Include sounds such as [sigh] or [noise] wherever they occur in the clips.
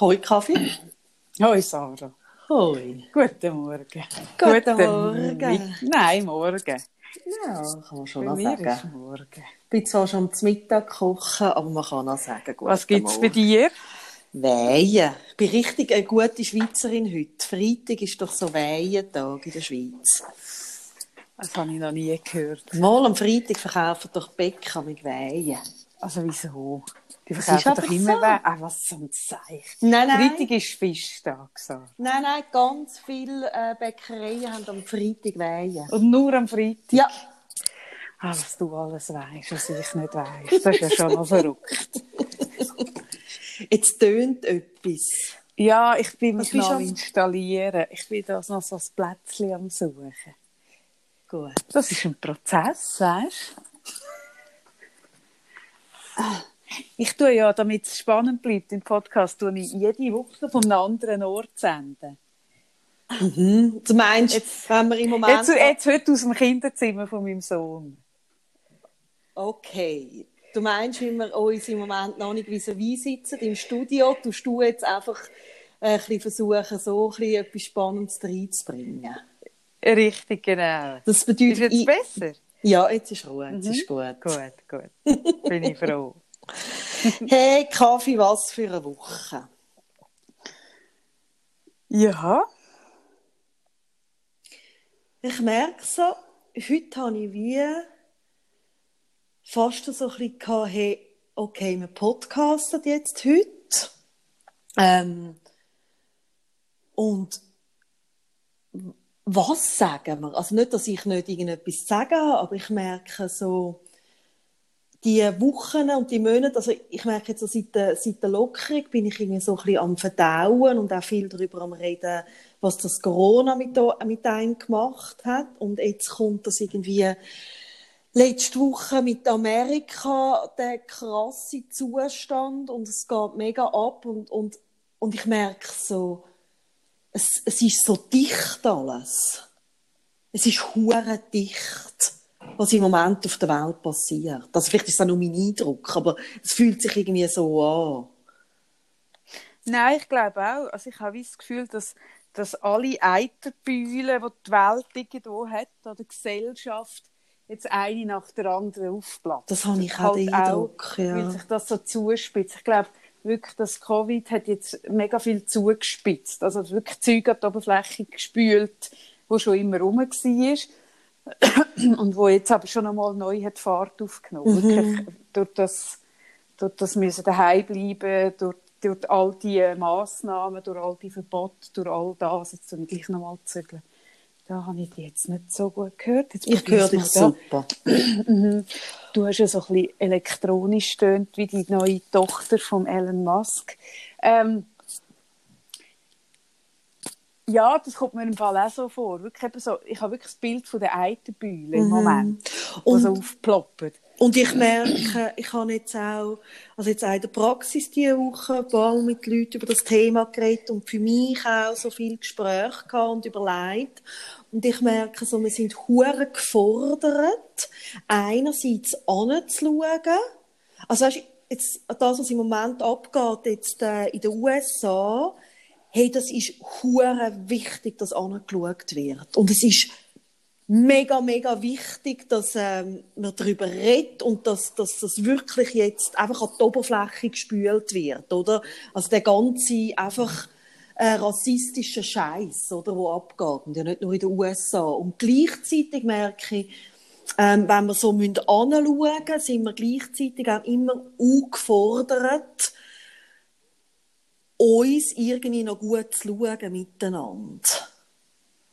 Hoi Kaffee. Hoi Sarah. Hoi. Guten Morgen. Guten Morgen. Nein, morgen. Ja, kann man schon noch sagen. morgen. Ich bin zwar schon zum Mittag kochen, aber man kann auch sagen, guten Was gibt es bei Morgen. dir? Weihen. Ich bin richtig eine gute Schweizerin heute. Freitag ist doch so Weihentag in der Schweiz. Das habe ich noch nie gehört. Mal am Freitag verkaufen doch Bäcker mit Weihen. Also wieso? Die verkaufen doch immer so. Wein. Ah, was so ein Zeichen. Nein, nein. Freitag ist Fischtag. Sarah. Nein, nein, ganz viele äh, Bäckereien haben am Freitag Weihen. Und nur am Freitag. Ja, Ah, was du alles weißt, was ich nicht weiss. Das ist ja schon noch verrückt. [laughs] jetzt tönt etwas. Ja, ich bin Was mich noch am am- installieren. Ich bin da noch so ein Plätzchen am Suchen. Gut. Das ist ein Prozess, weißt du? Ich tue ja, damit es spannend bleibt im Podcast, tue ich jede Woche von einem anderen Ort senden. Mhm. Du meinst, Jetzt- wenn wir im Moment... Jetzt, jetzt heute aus dem Kinderzimmer von meinem Sohn. Okay. Du meinst, wenn wir uns im Moment noch nicht vis-à-vis sitzen im Studio, tust du jetzt einfach äh, ein bisschen versuchen, so ein bisschen etwas Spannendes reinzubringen. Richtig, genau. Das Ist bedeutet... jetzt ich- besser? Ja, jetzt ist Ruhe, jetzt ist gut. Gut, gut. Bin ich froh. [laughs] [laughs] Hey, Kaffee, was für eine Woche. Ja, Ich merke so, heute habe ich wie fast so ein bisschen gehabt, hey, okay, wir podcasten jetzt heute. Ähm, und was sagen wir? Also nicht, dass ich nicht irgendetwas sagen habe, aber ich merke so, die Wochen und die Monate, also ich merke jetzt so seit der, seit der Lockerung bin ich irgendwie so ein bisschen am Verdauen und auch viel darüber am Reden, was das Corona mit, mit einem gemacht hat. Und jetzt kommt das irgendwie letzte Woche mit Amerika, der krasse Zustand und es geht mega ab und, und, und ich merke so, es, es ist so dicht alles. Es ist hure dicht, was im Moment auf der Welt passiert. Also vielleicht ist das nur mein Eindruck, aber es fühlt sich irgendwie so an. Nein, ich glaube auch. Also ich habe das Gefühl, dass, dass alle Eiterbühlen, die die Welt irgendwo hat, oder die Gesellschaft, jetzt eine nach der anderen aufplatzt. Das habe ich auch den Eindruck, ja. Weil sich das so zuspitzt. Ich glaube wirklich, das Covid hat jetzt mega viel zugespitzt. Also wirklich Zeug an die Oberfläche gespült, wo schon immer rum war. [coughs] Und wo jetzt aber schon einmal neu hat Fahrt aufgenommen. Mhm. Wirklich durch das, durch das müssen daheim bleiben, durch, durch all die Massnahmen, durch all die Verbote, durch all das, jetzt ich gleich nochmal zügeln. Da habe ich dich jetzt nicht so gut gehört. Jetzt Ich höre mal dich super. [coughs] Du hast ja so ein bisschen elektronisch stöhnt wie die neue Tochter von Elon Musk. Ähm, ja, das kommt mir im Fall auch so vor. Wirklich so, ich habe wirklich das Bild von der Eiterbühle im Moment, die Und- so aufploppen. Und ich merke, ich habe jetzt auch, also jetzt auch in der Praxis diese Woche Mal mit Leuten über das Thema geredet und für mich auch so viel Gespräche gehabt und überlegt. Und ich merke so, wir sind hure gefordert, einerseits anzuschauen. Also weißt, jetzt, das, was im Moment abgeht, jetzt äh, in den USA, hey, das ist hure wichtig, dass angeschaut wird. Und es ist mega, mega wichtig, dass ähm, man darüber redet und dass, dass das wirklich jetzt einfach an die Oberfläche gespült wird, oder? Also der ganze einfach äh, rassistische Scheiß, oder, wo abgeht, und ja nicht nur in den USA. Und gleichzeitig merke ich, ähm, wenn wir so müssen anschauen, sind wir gleichzeitig auch immer gefordert, uns irgendwie noch gut zu schauen miteinander.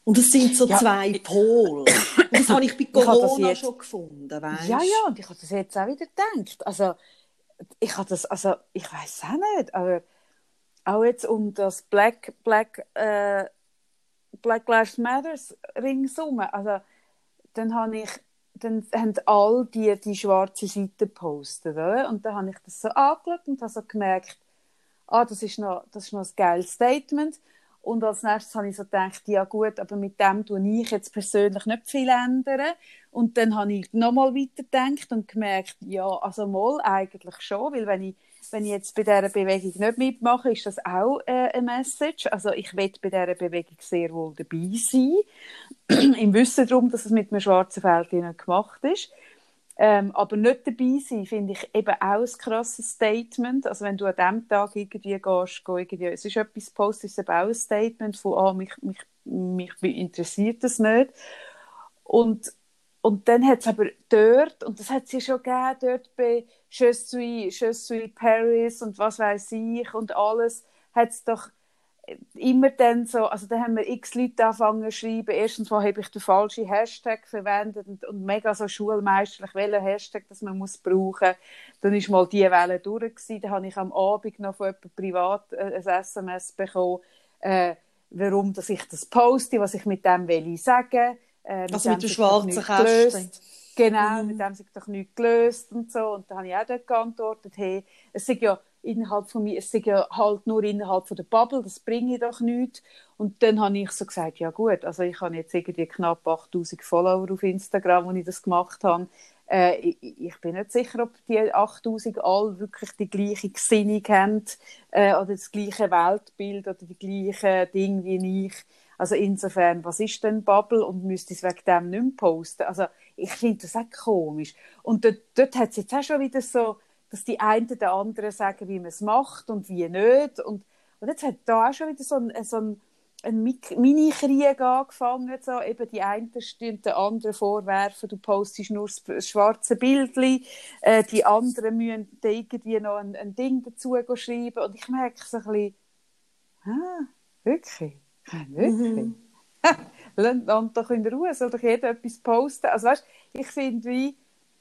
Und das sind so Ja, zwei Pole. Und das habe ich bei [coughs] Corona jetzt- schon gefunden, weißt? Ja, ja, und ich habe das jetzt auch wieder gedacht. Also, ich habe das, also, ich weiß auch nicht, aber auch jetzt um das Black, Black, äh, Black Lives Matters ringsum, also, dann habe ich, dann haben all die die schwarze Seite gepostet, oder? Und dann habe ich das so angeschaut und habe so gemerkt, ah, das ist noch, das ist noch ein geiles Statement. Und als nächstes habe ich so gedacht, ja gut, aber mit dem tue ich jetzt persönlich nicht viel ändern. Und dann habe ich nochmal weiter gedacht und gemerkt, ja, also mal eigentlich schon, weil wenn ich wenn ich jetzt bei dieser Bewegung nicht mitmache, ist das auch äh, eine Message. Also ich will bei dieser Bewegung sehr wohl dabei sein, [clears throat] im Wissen darum, dass es mit einem schwarzen Feld gemacht ist. Ähm, aber nicht dabei sein, finde ich eben auch ein krasses Statement. Also wenn du an diesem Tag irgendwie gehst, irgendwie, es ist etwas postest, ist auch ein Statement von, ah, mich, mich, mich interessiert das nicht. Und, und dann hat es aber dort, und das hat ja schon gegeben, dort bei Je suis, Je suis Paris und was weiß ich und alles, hat es doch immer dann so, also da haben wir x Leute angefangen zu schreiben. Erstens mal habe ich den falschen Hashtag verwendet und, und mega so schulmeisterlich, welchen Hashtag das man muss brauchen. Dann ist mal die Welle durch gewesen. Dann habe ich am Abend noch von jemandem privat äh, ein SMS bekommen, äh, warum dass ich das poste, was ich mit dem will sagen. Äh, mit also mit dem schwarzen Kästchen. Genau, mhm. mit dem sich doch nichts gelöst und so. Und dann habe ich auch dort geantwortet, hey, es sind ja innerhalb von mir, es ist ja halt nur innerhalb von der Bubble, das bringe ich doch nicht. Und dann habe ich so gesagt, ja gut, also ich habe jetzt irgendwie knapp 8000 Follower auf Instagram, wo ich das gemacht habe. Äh, ich, ich, bin nicht sicher, ob die 8000 alle wirklich die gleiche Gesinnung haben äh, oder das gleiche Weltbild oder die gleichen Dinge wie ich. Also insofern, was ist denn Bubble und müsste es wegen dem nicht mehr posten? Also ich finde das auch komisch. Und dort, dort hat es jetzt auch schon wieder so dass die einen den anderen sagen, wie man es macht und wie nicht. Und, und jetzt hat da auch schon wieder so ein, so ein, ein Mini-Krieg angefangen. So. Eben die einen stehen den anderen vorwerfen, du postest nur das schwarze Bildchen. Äh, die anderen müssen da irgendwie noch ein, ein Ding dazu schreiben. Und ich merke so ein bisschen, ah, wirklich? Wirklich? Mhm. [laughs] Lass doch in Ruhe, soll doch jeder etwas posten. Also weißt, ich finde wie,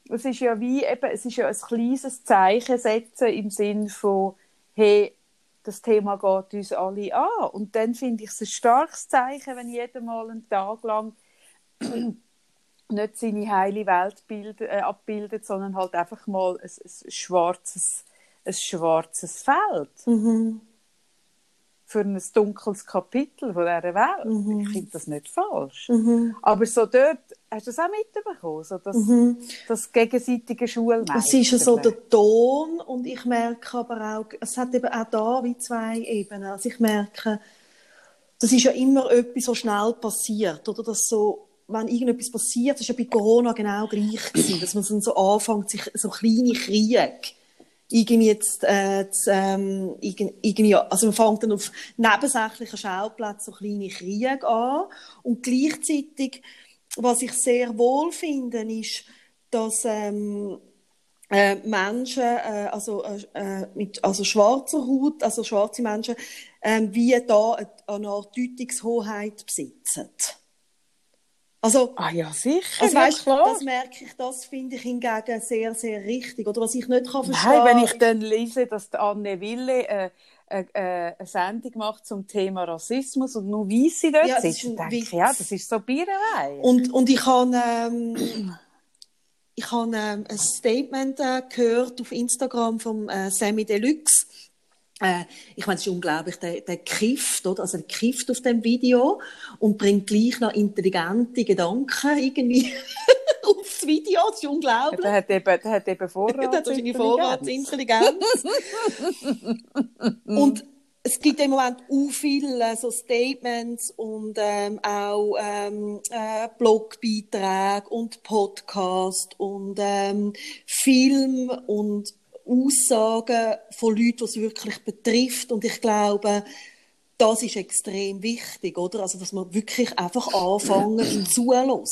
es ist ja wie eben, es ist ja ein kleines Zeichen setzen im Sinn von, hey, das Thema geht uns alle an. Und dann finde ich es ein starkes Zeichen, wenn jeder mal einen Tag lang [clears throat] nicht seine heile Welt bild, äh, abbildet, sondern halt einfach mal ein, ein schwarzes, ein schwarzes Feld. Mhm für ein dunkles Kapitel von dieser Welt. Mhm. Ich finde das nicht falsch. Mhm. Aber so dort, hast du das auch mitbekommen? So das, mhm. das gegenseitige Schulmeister. Es ist ja so der Ton und ich merke aber auch, es hat eben auch da wie zwei Ebenen. Also ich merke, das ist ja immer etwas, so schnell passiert, oder? Dass so, wenn irgendetwas passiert, das ist ja bei Corona genau gleich gewesen, dass man so anfängt, sich so kleine Kriege irgendwie jetzt, äh, zu, ähm, irgendwie, also man fängt dann auf nebensächlichen Schauplätzen so kleine Kriege an und gleichzeitig, was ich sehr wohl finde, ist, dass ähm, äh, Menschen, äh, also, äh, mit, also schwarzer Haut, also schwarze Menschen, äh, wie da eine, eine Art Deutungshoheit besitzen. Also, ah ja, sicher, also, weißt, klar. Das merke ich, das finde ich hingegen sehr, sehr richtig. Oder was ich nicht kann verstehen Nein, wenn ich dann lese, dass Anne Wille äh, äh, äh, eine Sendung macht zum Thema Rassismus und nur Weisse dort ja, sitzt, dann denke ich, ja, das ist so Biererei. Und, und ich habe... Ähm, ich habe ähm, ein Statement äh, gehört auf Instagram vom äh, Sammy Deluxe äh, ich meine, es ist unglaublich, der, der kifft, oder? Also, der kifft auf dem Video und bringt gleich noch intelligente Gedanken irgendwie [laughs] aufs Video. Das ist unglaublich. Der hat eben, der hat eben Vorratsintelligenz. [laughs] der hat seine Vorratsintelligenz. und es gibt im Moment auch viele so Statements und ähm, auch ähm, äh, Blogbeiträge und Podcast und ähm, Film und Aussagen von Leuten, die es wirklich betrifft. Und ich glaube, das ist extrem wichtig, oder? Also, dass wir wirklich einfach anfangen zuhören.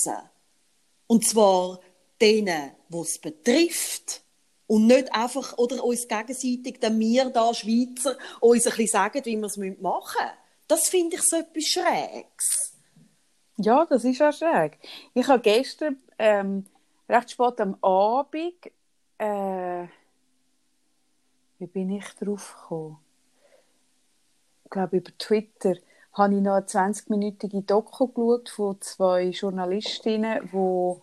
Und zwar denen, die es betrifft. Und nicht einfach, oder uns gegenseitig, dann wir da Schweizer, uns ein bisschen sagen, wie wir es machen müssen. Das finde ich so etwas Schräges. Ja, das ist auch schräg. Ich habe gestern ähm, recht spät am Abend äh, wie bin ich drauf gekommen? Ich glaube, über Twitter habe ich noch eine 20-minütige Doku geschaut von zwei Journalistinnen, die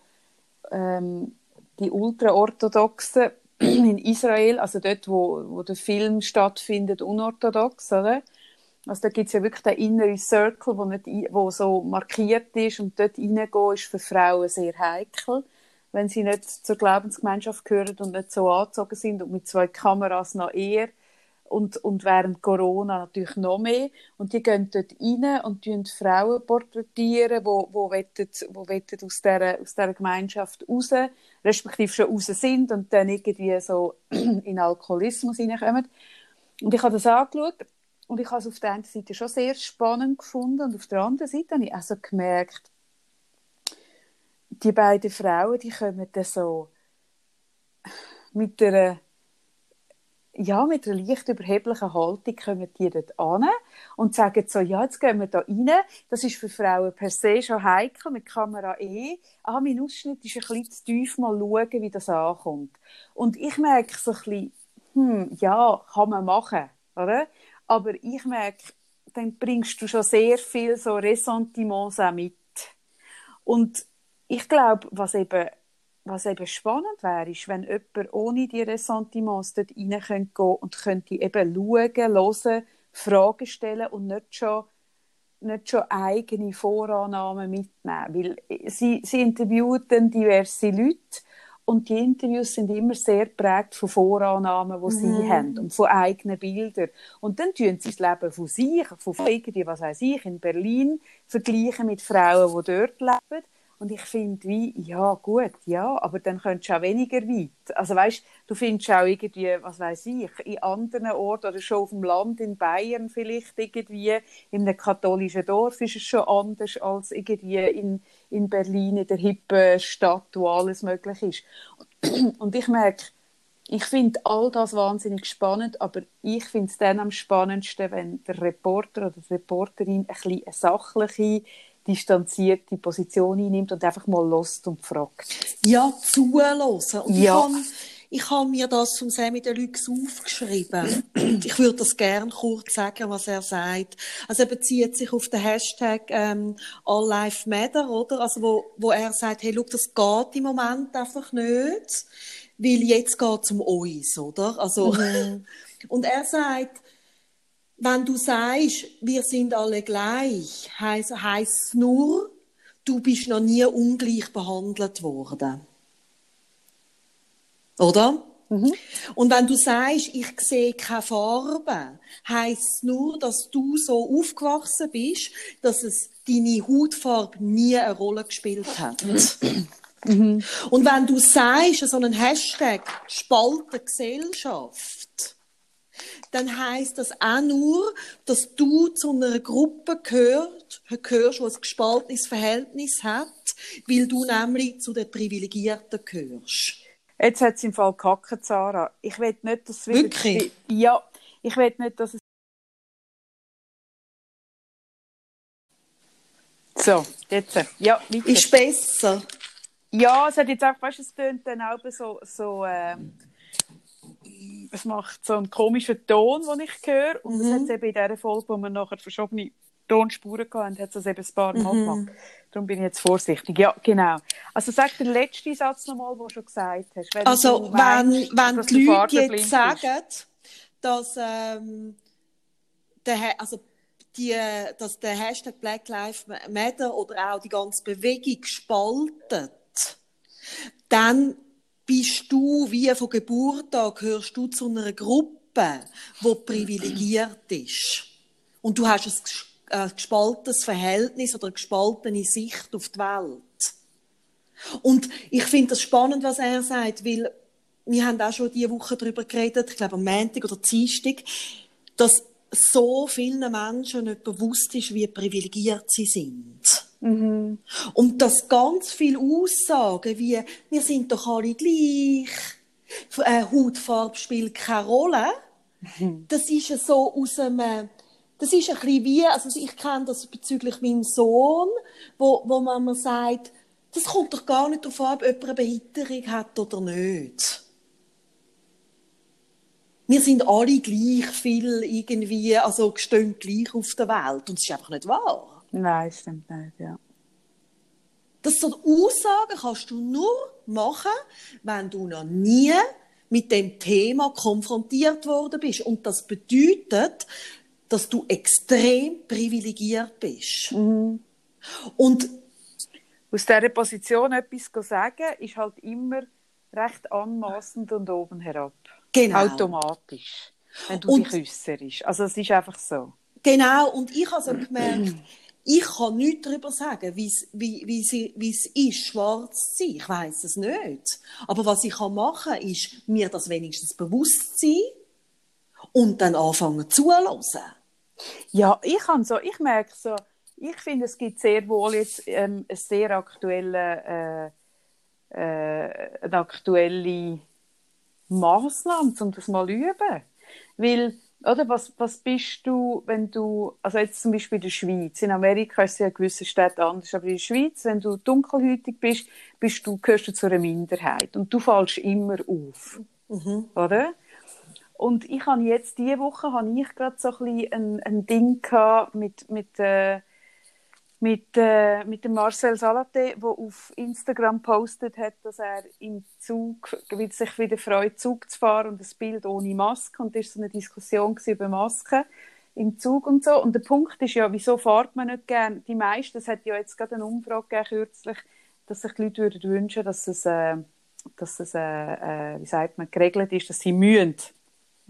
ähm, die Ultraorthodoxen [clears throat] in Israel, also dort, wo, wo der Film stattfindet, unorthodox, oder? Also da gibt es ja wirklich den inneren Circle, wo, nicht, wo so markiert ist und dort reingehen ist für Frauen sehr heikel wenn sie nicht zur Glaubensgemeinschaft gehören und nicht so angezogen sind und mit zwei Kameras noch eher und, und während Corona natürlich noch mehr. Und die gehen dort rein und tun Frauen porträtieren, wo, wo, wo aus dieser, aus dieser Gemeinschaft raus, respektive schon raus sind und dann irgendwie so [clears throat] in Alkoholismus hineinkommen. Und ich habe das angeschaut und ich habe es auf der einen Seite schon sehr spannend gefunden und auf der anderen Seite habe ich also gemerkt, die beiden Frauen, die kommen dann so mit einer ja, mit einer leicht überheblichen Haltung kommen die dort an und sagen so, ja, jetzt gehen wir da rein. Das ist für Frauen per se schon heikel, mit Kamera eh. Ah, mein Ausschnitt ist ein bisschen zu tief, mal schauen, wie das ankommt. Und ich merke so ein bisschen, hm, ja, kann man machen, oder? Aber ich merke, dann bringst du schon sehr viel so Ressentiments auch mit. Und ich glaube, was eben was eben spannend wäre, ist, wenn jemand ohne die Ressentiments dort rein könnte und könnte eben schauen, hören, Fragen stellen und nicht schon, nicht schon eigene Vorannahmen mitnehmen. Weil sie, sie interviewen dann diverse Leute und die Interviews sind immer sehr geprägt von Vorannahmen, die sie haben und von eigenen Bildern. Und dann tun sie das Leben von sich, von irgendwie, was weiß ich, in Berlin vergleichen mit Frauen, die dort leben und ich finde, wie, ja, gut, ja, aber dann könntest du auch weniger weit. Also weißt, du findest auch irgendwie, was weiß ich, in anderen Orten oder schon auf dem Land in Bayern vielleicht irgendwie, in einem katholischen Dorf ist es schon anders als irgendwie in, in Berlin, in der hippen Stadt, wo alles möglich ist. Und ich merke, ich finde all das wahnsinnig spannend, aber ich finde es dann am spannendsten, wenn der Reporter oder die Reporterin ein bisschen eine sachliche distanzierte Position einnimmt und einfach mal lost und fragt. Ja, zuhören. Und ja. ich habe ich mir das zum Sammy Deluxe aufgeschrieben. ich würde das gerne kurz sagen, was er sagt. Also er bezieht sich auf den Hashtag ähm, All Life Matter, oder? Also wo, wo er sagt, hey, look, das geht im Moment einfach nicht, weil jetzt geht es um uns, oder? Also, mhm. [laughs] und er sagt, wenn du sagst, wir sind alle gleich, heisst es nur, du bist noch nie ungleich behandelt worden. Oder? Mhm. Und wenn du sagst, ich sehe keine Farbe, heisst es nur, dass du so aufgewachsen bist, dass es deine Hautfarbe nie eine Rolle gespielt hat. Mhm. Und wenn du sagst, so einen Hashtag Spalte Gesellschaft, dann heißt das auch nur, dass du zu einer Gruppe gehört, gehörst, die ein gespaltenes Verhältnis hat, weil du nämlich zu den Privilegierten gehörst. Jetzt hat es im Fall gekackt, Sarah. Ich will nicht, dass es wieder... Wirklich? Ja, ich will nicht, dass es... So, jetzt. Ja, weiter. Ist besser. Ja, es hat jetzt auch, weißt du, es tönt dann auch so, so äh, es macht so einen komischen Ton, den ich höre. Und mhm. das hat es eben in dieser Folge, wo wir nachher verschobene Tonspuren hatten, hat es eben ein paar Mal mhm. gemacht. Darum bin ich jetzt vorsichtig. Ja, genau. Also sag den letzten Satz nochmal, den du schon gesagt hast. Wenn also, meinst, wenn, wenn die Leute jetzt sagen, dass, ähm, der, also die, dass der Hashtag Black Lives Matter oder auch die ganze Bewegung spaltet, dann bist du wie von Geburt an, gehörst du zu einer Gruppe, die privilegiert ist. Und du hast ein gespaltenes Verhältnis oder eine gespaltene Sicht auf die Welt. Und ich finde das spannend, was er sagt, weil wir haben auch schon diese Woche darüber geredet, ich glaube am Montag oder Dienstag, dass so vielen Menschen nicht bewusst ist, wie privilegiert sie sind. Mhm. Und dass ganz viele Aussagen wie, wir sind doch alle gleich, äh, Hautfarbe spielt keine Rolle, mhm. [laughs] das ist so aus einem, das ist ein bisschen wie, also ich kenne das bezüglich meinem Sohn, wo, wo man mir sagt, das kommt doch gar nicht darauf an, ob jemand eine Behinderung hat oder nicht wir sind alle gleich viel irgendwie, also stehen gleich auf der Welt. Und das ist einfach nicht wahr. Nein, stimmt nicht, ja. Das so Aussagen kannst du nur machen, wenn du noch nie mit dem Thema konfrontiert worden bist. Und das bedeutet, dass du extrem privilegiert bist. Mhm. Und aus dieser Position etwas zu sagen, ist halt immer recht anmaßend und oben herab. Genau. Automatisch. Wenn du Und- dich äußerst. Also es ist einfach so. Genau, und ich habe so gemerkt, ich kann nichts darüber sagen, wie wie wie es ist, schwarz zu sein. Ich weiß es nicht. Aber was ich kann machen kann, ist, mir das wenigstens bewusst sein und dann anfangen zuhören. Ja, ich kann so, ich merke so, ich finde, es gibt sehr wohl jetzt ähm, eine sehr aktuelle, äh, äh, eine aktuelle Maßnahme, um das mal zu üben. Weil, oder, was, was bist du, wenn du, also jetzt zum Beispiel in der Schweiz, in Amerika ist es ja in gewissen Städten anders, aber in der Schweiz, wenn du dunkelhäutig bist, bist du, gehörst du zu einer Minderheit und du fallst immer auf. Oder? Und ich habe jetzt, diese Woche, habe ich gerade so ein, bisschen ein, ein Ding gehabt mit, mit, äh, mit, äh, mit dem Marcel Salate, der auf Instagram postet hat, dass er im Zug, weil sich wieder freut, Zug zu fahren und das Bild ohne Maske. Und das war so eine Diskussion über Masken im Zug und so. Und der Punkt ist ja, wieso fährt man nicht gern? Die meisten, es hat ja jetzt gerade eine Umfrage gegeben, kürzlich, dass sich die Leute würden wünschen, dass es, äh, dass es äh, äh, wie sagt man, geregelt ist, dass sie mühen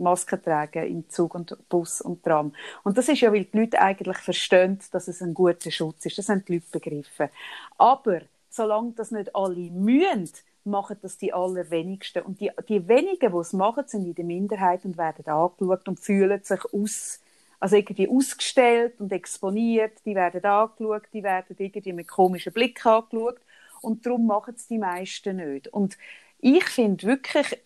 Masken tragen im Zug und Bus und Tram. Und das ist ja, weil die Leute eigentlich verstehen, dass es ein guter Schutz ist. Das haben die Leute begriffen. Aber solange das nicht alle mühen, machen das die allerwenigsten. Und die, die wenigen, die es machen, sind in der Minderheit und werden angeschaut und fühlen sich aus, also irgendwie ausgestellt und exponiert. Die werden angeschaut, die werden irgendwie mit komischen Blick angeschaut. Und darum machen es die meisten nicht. Und ich finde wirklich,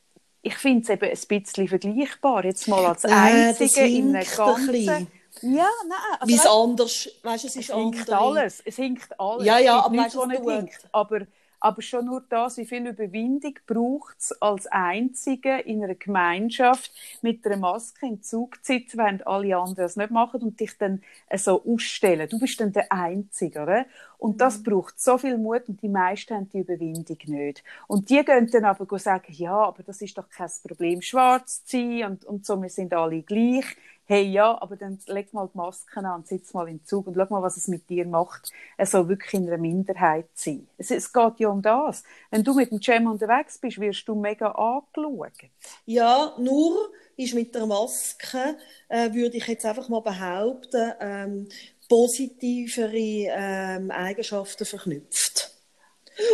ich finde es eben ein bisschen vergleichbar. Jetzt mal als Äh, Einzige in einem ganzen... Ja, nein. Also Wie es anders, weißt du, es ist es hinkt andere- alles. Es hinkt alles. Ja, ja, es aber gibt weißt nicht hinkt. Aber, aber schon nur das, wie viel Überwindung braucht es als Einzige in einer Gemeinschaft mit einer Maske im Zug zu sitzen, während alle anderen das nicht machen und dich dann äh, so ausstellen. Du bist dann der Einzige, oder? Und das Mhm. braucht so viel Mut und die meisten haben die Überwindung nicht. Und die gehen dann aber sagen, ja, aber das ist doch kein Problem, schwarz zu sein und, und so, wir sind alle gleich. Hey, ja, aber dann leg mal die Masken an, sitz mal im Zug und schau mal, was es mit dir macht, so wirklich in einer Minderheit sein. Es, es geht ja um das. Wenn du mit dem Cem unterwegs bist, wirst du mega angeschaut. Ja, nur ist mit der Maske, äh, würde ich jetzt einfach mal behaupten, ähm, positivere ähm, Eigenschaften verknüpft.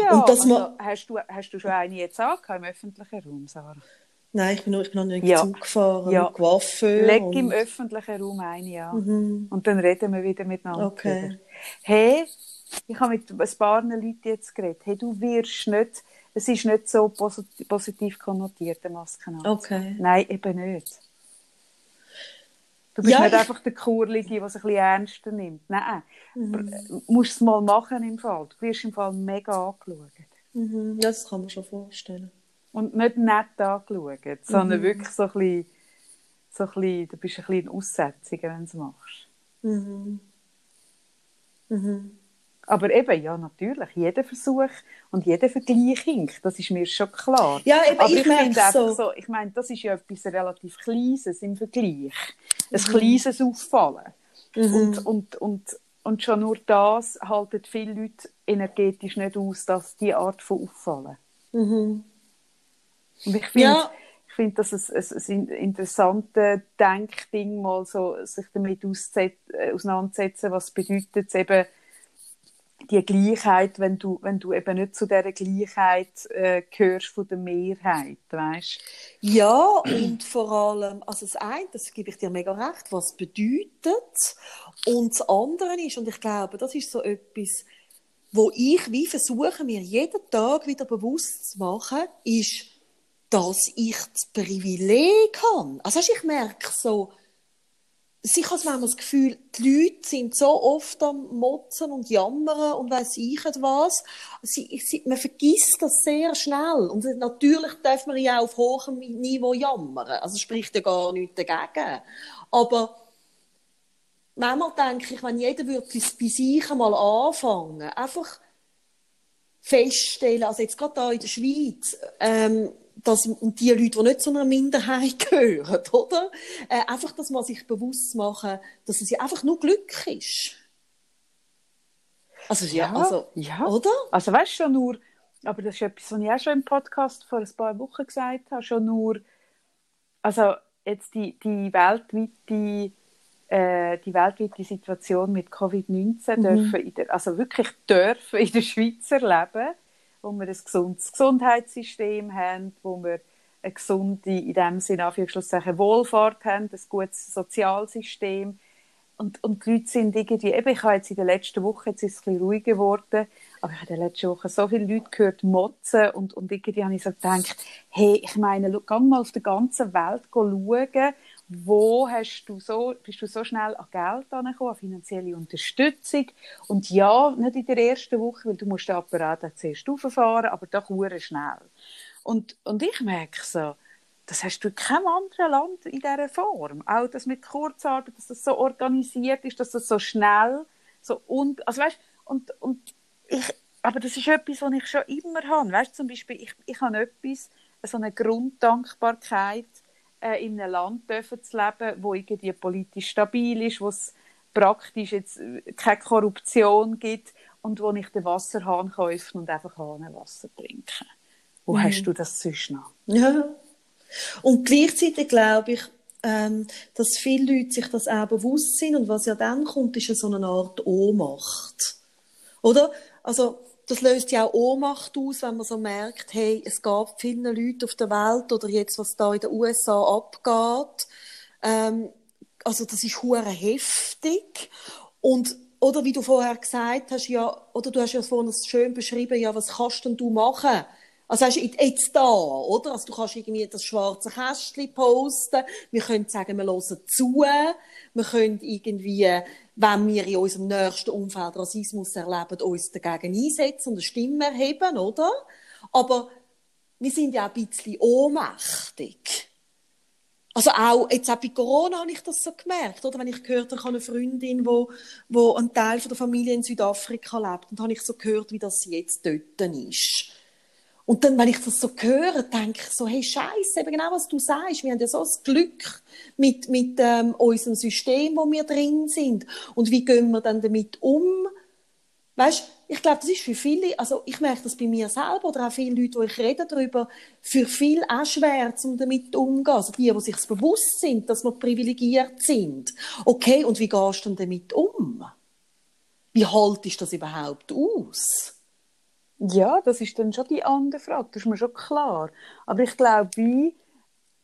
Ja, Und dass also, hast, du, hast du schon eine jetzt angehabt im öffentlichen Raum, Sarah? Nein, ich bin noch, ich bin noch nicht Ja. Zug gefahren, Ja. Coiffeur. Leg und- im öffentlichen Raum eine, ja. Mhm. Und dann reden wir wieder miteinander. Okay. Hey, ich habe mit ein paar Leuten jetzt geredet. Hey, du wirst nicht, es ist nicht so posit- positiv konnotiert, eine Maske anzuziehen. Okay. Nein, eben nicht. Du bist Ja, nicht ich- einfach der Kurlige, der es ein bisschen ernster nimmt. Nein, du musst es mal machen im Fall. Du wirst im Fall mega angeschaut. Mhm. Ja, das kann man schon vorstellen. Und nicht nett angeschaut, sondern Mhm. wirklich so ein bisschen, so ein bisschen, du bist ein bisschen ein Aussätziger, wenn du es machst. Mhm. Mhm. Aber eben, ja, natürlich, jeder Versuch und jeder Vergleich hinkt, das ist mir schon klar. Ja, eben, Aber ich ich, finde einfach so. so, ich meine, das ist ja etwas relativ Kleines im Vergleich. Ein Mhm. kleines Auffallen. Und, und, und, und schon nur das halten viele Leute energetisch nicht aus, dass die Art von Auffallen. Mhm. Und ich finde, Ja. ich finde das ein, ein, ein interessantes Denkding, mal so, sich damit äh, auseinanderzusetzen, was bedeutet es eben, die Gleichheit, wenn du, wenn du eben nicht zu dieser Gleichheit äh, gehörst von der Mehrheit, weißt? Ja, und vor allem, also das eine, das gebe ich dir mega recht, was bedeutet. Und das andere ist, und ich glaube, das ist so etwas, wo ich wie versuche, mir jeden Tag wieder bewusst zu machen, ist, dass ich das Privileg habe. Also ich merke so, ich habe das Gefühl, die Leute sind so oft am Motzen und Jammern und weiss ich was. Sie, sie, man vergisst das sehr schnell. Und natürlich darf man ja auf hohem Niveau jammern. Also spricht ja gar nichts dagegen. Aber manchmal denke ich, wenn jeder würde bei sich einmal anfangen, einfach feststellen, also jetzt gerade da in der Schweiz, ähm, dass, und die Leute, die nicht zu einer Minderheit [laughs] gehören, oder? Äh, einfach, dass man sich bewusst machen, dass es ja einfach nur Glück ist. Also ja, ja also, ja. oder? Also weißt du schon nur, aber das ist etwas, was ich auch schon im Podcast vor ein paar Wochen gesagt habe, schon nur, also jetzt die, die weltweite äh, die weltweite Situation mit Covid-19 mhm. dürfen in der, also wirklich dürfen in der Schweiz erleben, wo wir ein gesundes Gesundheitssystem haben, wo wir eine gesunde, in dem Sinne Anführungszeichen, Wohlfahrt haben, ein gutes Sozialsystem. Und, und die Leute sind irgendwie, eben, ich habe jetzt in der letzten Woche, jetzt ist es ein bisschen ruhiger geworden, aber ich habe in der letzten Woche so viele Leute gehört motzen und, und irgendwie habe ich so gedacht, hey, ich meine, geh mal auf der ganzen Welt schauen, wo hast du so, bist du so schnell an Geld angekommen, an finanzielle Unterstützung und ja, nicht in der ersten Woche, weil du musst den Apparat zuerst auffahren, aber doch sehr schnell. Und, und ich merke so, das hast du in keinem anderen Land in dieser Form. Auch das mit Kurzarbeit, dass das so organisiert ist, dass das so schnell, so und, also weißt, und, und ich, aber das ist etwas, was ich schon immer habe. Weißt, zum Beispiel, ich, ich habe etwas, so eine Grunddankbarkeit, äh, in einem Land dürfen zu leben, wo irgendwie politisch stabil ist, wo es praktisch jetzt äh, keine Korruption gibt und wo ich den Wasserhahn kann öffnen und einfach Wasser trinken. Wo mhm. hast du das sonst noch? Ja. Und gleichzeitig glaube ich, ähm, dass viele Leute sich das auch bewusst sind und was ja dann kommt, ist ja so eine Art Ohnmacht. Oder? Also, das löst ja auch Ohnmacht aus, wenn man so merkt, hey, es gab vielen Leuten auf der Welt oder jetzt, was da in den USA abgeht. Ähm, also, das ist hure heftig. Und oder wie du vorher gesagt hast, ja, oder du hast ja vorhin schön beschrieben, ja, was kannst denn du machen? Also hast jetzt da, oder? Also du kannst irgendwie das schwarze Kästchen posten. Wir können sagen, wir hören zu. Wir können irgendwie, wenn wir in unserem nächsten Umfeld Rassismus erleben, uns dagegen einsetzen und eine Stimme erheben, oder? Aber wir sind ja auch ein bisschen ohnmächtig. Also auch, jetzt auch bei Corona habe ich das so gemerkt, oder? Wenn ich gehört habe, ich habe eine Freundin, wo, wo ein Teil von der Familie in Südafrika lebt, und habe ich so gehört, wie das jetzt dort ist. Und dann, wenn ich das so höre, denke ich so, hey, Scheiße, eben genau was du sagst. Wir haben ja so das Glück mit, mit ähm, unserem System, wo wir drin sind. Und wie gehen wir dann damit um? Weißt, ich glaube, das ist für viele, also ich merke das bei mir selber oder auch viele Leute, die ich rede darüber, für viele auch schwer, um damit umzugehen. Also die, die sich bewusst sind, dass wir privilegiert sind. Okay, und wie gehst du denn damit um? Wie haltest du das überhaupt aus? Ja, das ist dann schon die andere Frage, das ist mir schon klar. Aber ich glaube,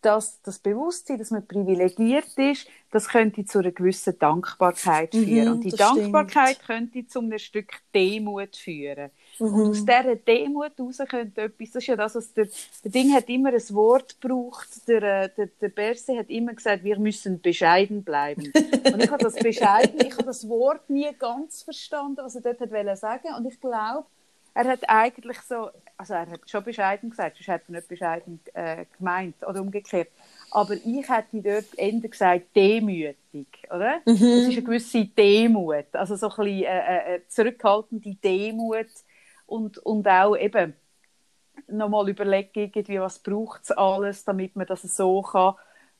dass das Bewusstsein, dass man privilegiert ist, das könnte zu einer gewissen Dankbarkeit mhm, führen. Mhm, und die Dankbarkeit stimmt. könnte zu einem Stück Demut führen. Mhm. Und aus dieser Demut heraus könnte etwas, das ist ja das, was der, der Ding hat immer ein Wort gebraucht, der, äh, der, der Berse hat immer gesagt, wir müssen bescheiden bleiben. [laughs] und ich habe das bescheiden, ich habe das Wort nie ganz verstanden, was er dort hat sagen Und ich glaube, er hat eigentlich so, also er hat schon bescheiden gesagt, sonst hätte er nicht bescheiden äh, gemeint oder umgekehrt. Aber ich hätte dort eher gesagt, demütig, oder? Mhm. Das ist eine gewisse Demut, also so ein bisschen äh, äh, äh zurückhaltende Demut und, und auch eben nochmal überlegen, irgendwie, was braucht es alles, damit man das so kann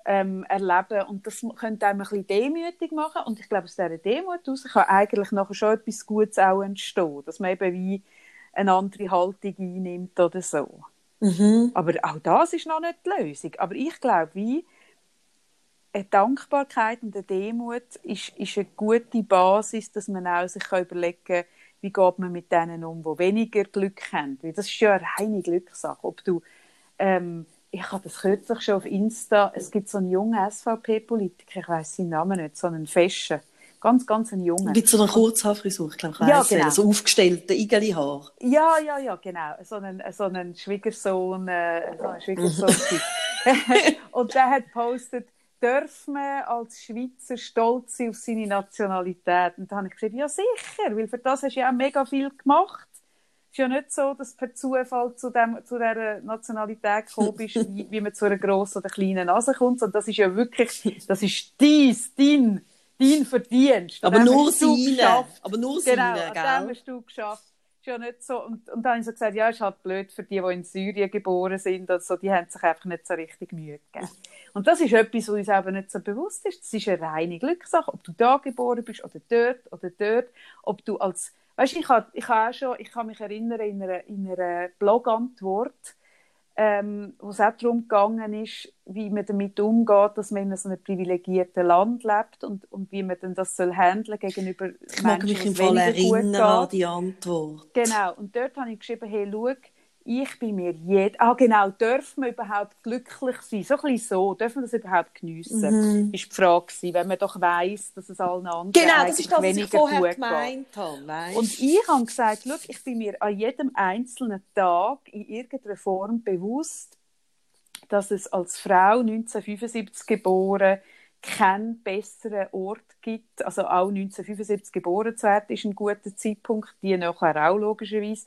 ähm, erleben und das könnte einem ein bisschen demütig machen und ich glaube, aus dieser Demut heraus kann eigentlich nachher schon etwas Gutes auch entstehen, dass man eben wie eine andere Haltung einnimmt oder so. Mhm. Aber auch das ist noch nicht die Lösung. Aber ich glaube, wie eine Dankbarkeit und eine Demut ist, ist eine gute Basis, dass man auch sich überlegen kann, wie geht man mit denen um, die weniger Glück haben. Weil das ist ja eine reine Glückssache. Ob du, ähm, ich habe das kürzlich schon auf Insta, es gibt so einen jungen SVP-Politiker, ich weiß seinen Namen nicht, so einen Feschen Ganz, ganz ein Junge. Mit so einer Kurzhaarfrisur, ich glaube, ich ja, genau. so aufgestellte Igeli-Haar. Ja, ja, ja, genau. So ein, so ein Schwiegersohn, äh, so ein Schwiegersohn. [laughs] [laughs] und der hat postet, darf man als Schweizer stolz sein auf seine Nationalität? Und da habe ich gesagt, ja sicher, weil für das hast du ja auch mega viel gemacht. Es ist ja nicht so, dass du per Zufall zu, dem, zu dieser Nationalität gekommen bist, [laughs] wie, wie man zu einer grossen oder kleinen Nase kommt, sondern das ist ja wirklich, das ist dies, dein dein Verdienst. Aber nur seine. Aber nur genau, seine, gell? Dem hast du geschafft. Ist ja nicht so. Und, und dann habe ich so gesagt, ja, ist halt blöd für die, die in Syrien geboren sind. Also, die haben sich einfach nicht so richtig Mühe gegeben. Und das ist etwas, was uns eben nicht so bewusst ist. Das ist eine reine Glückssache. Ob du da geboren bist oder dort oder dort. Ob du als weißt, ich habe ich auch schon, ich kann mich erinnern in einer, in einer Blog-Antwort, ähm, wo es auch darum gegangen ist, wie man damit umgeht, dass man in so einem privilegierten Land lebt und, und wie man dann das soll handeln gegenüber ich Menschen, mich im Fall erinnern an die Antwort. Genau, und dort habe ich geschrieben, hey, schau, ich bin mir jed ah genau, dürfen wir überhaupt glücklich sein? So ein so, dürfen wir das überhaupt geniessen? Mhm. Ist die Frage gewesen, wenn man doch weiss, dass es allen anderen Genau, das ist das, was ich vorher gemeint habe. Weißt? Und ich habe gesagt, schau, ich bin mir an jedem einzelnen Tag in irgendeiner Form bewusst, dass es als Frau 1975 geboren keinen besseren Ort gibt. Also auch 1975 geboren zu werden, ist ein guter Zeitpunkt, die nachher auch logischerweise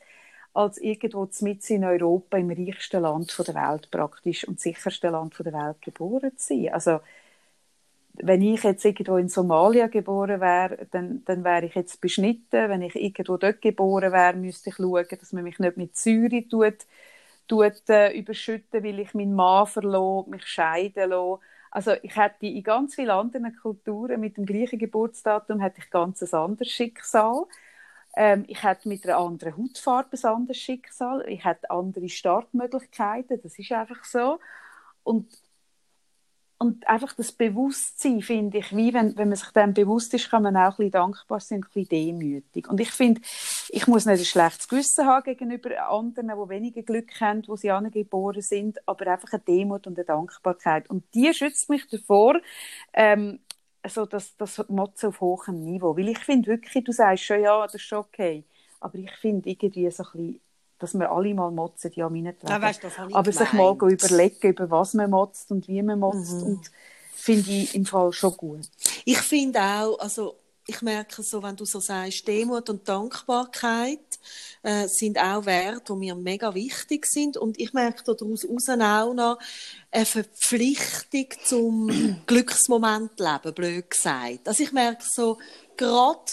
als irgendwo mitten in Europa im reichsten Land der Welt praktisch und sichersten Land der Welt geboren zu sein. Also wenn ich jetzt irgendwo in Somalia geboren wäre, dann, dann wäre ich jetzt beschnitten. Wenn ich irgendwo dort geboren wäre, müsste ich schauen, dass man mich nicht mit Säure tut, tut äh, überschütten, weil ich meinen Mann verloren, mich scheiden lasse. Also ich hätte in ganz vielen anderen Kulturen mit dem gleichen Geburtsdatum hätte ich ganz ein anderes Schicksal. Ähm, ich hätte mit einer anderen Hautfarbe ein anderes Schicksal. Ich hätte andere Startmöglichkeiten. Das ist einfach so. Und, und einfach das Bewusstsein, finde ich, wie wenn, wenn man sich dem bewusst ist, kann man auch ein bisschen dankbar sein, ein bisschen demütig. Und ich finde, ich muss nicht ein schlechtes Gewissen haben gegenüber anderen, die weniger Glück haben, wo sie angeboren sind, aber einfach eine Demut und eine Dankbarkeit. Und die schützt mich davor, ähm, also das, das Motzen auf hohem Niveau. Weil ich finde wirklich, du sagst schon, ja, das ist schon okay. Aber ich finde irgendwie so ein bisschen, dass wir alle mal motzen, ja, meinetwegen. Ja, weißt, Aber gemeint. sich mal überlegen, über was man motzt und wie man motzt. Mhm. Und finde ich im Fall schon gut. Ich finde auch, also ich merke so, wenn du so sagst, Demut und Dankbarkeit äh, sind auch Werte, die mir mega wichtig sind. Und ich merke daraus auch noch eine Verpflichtung zum [clears throat] Glücksmoment leben, blöd gesagt. Also ich merke so, gerade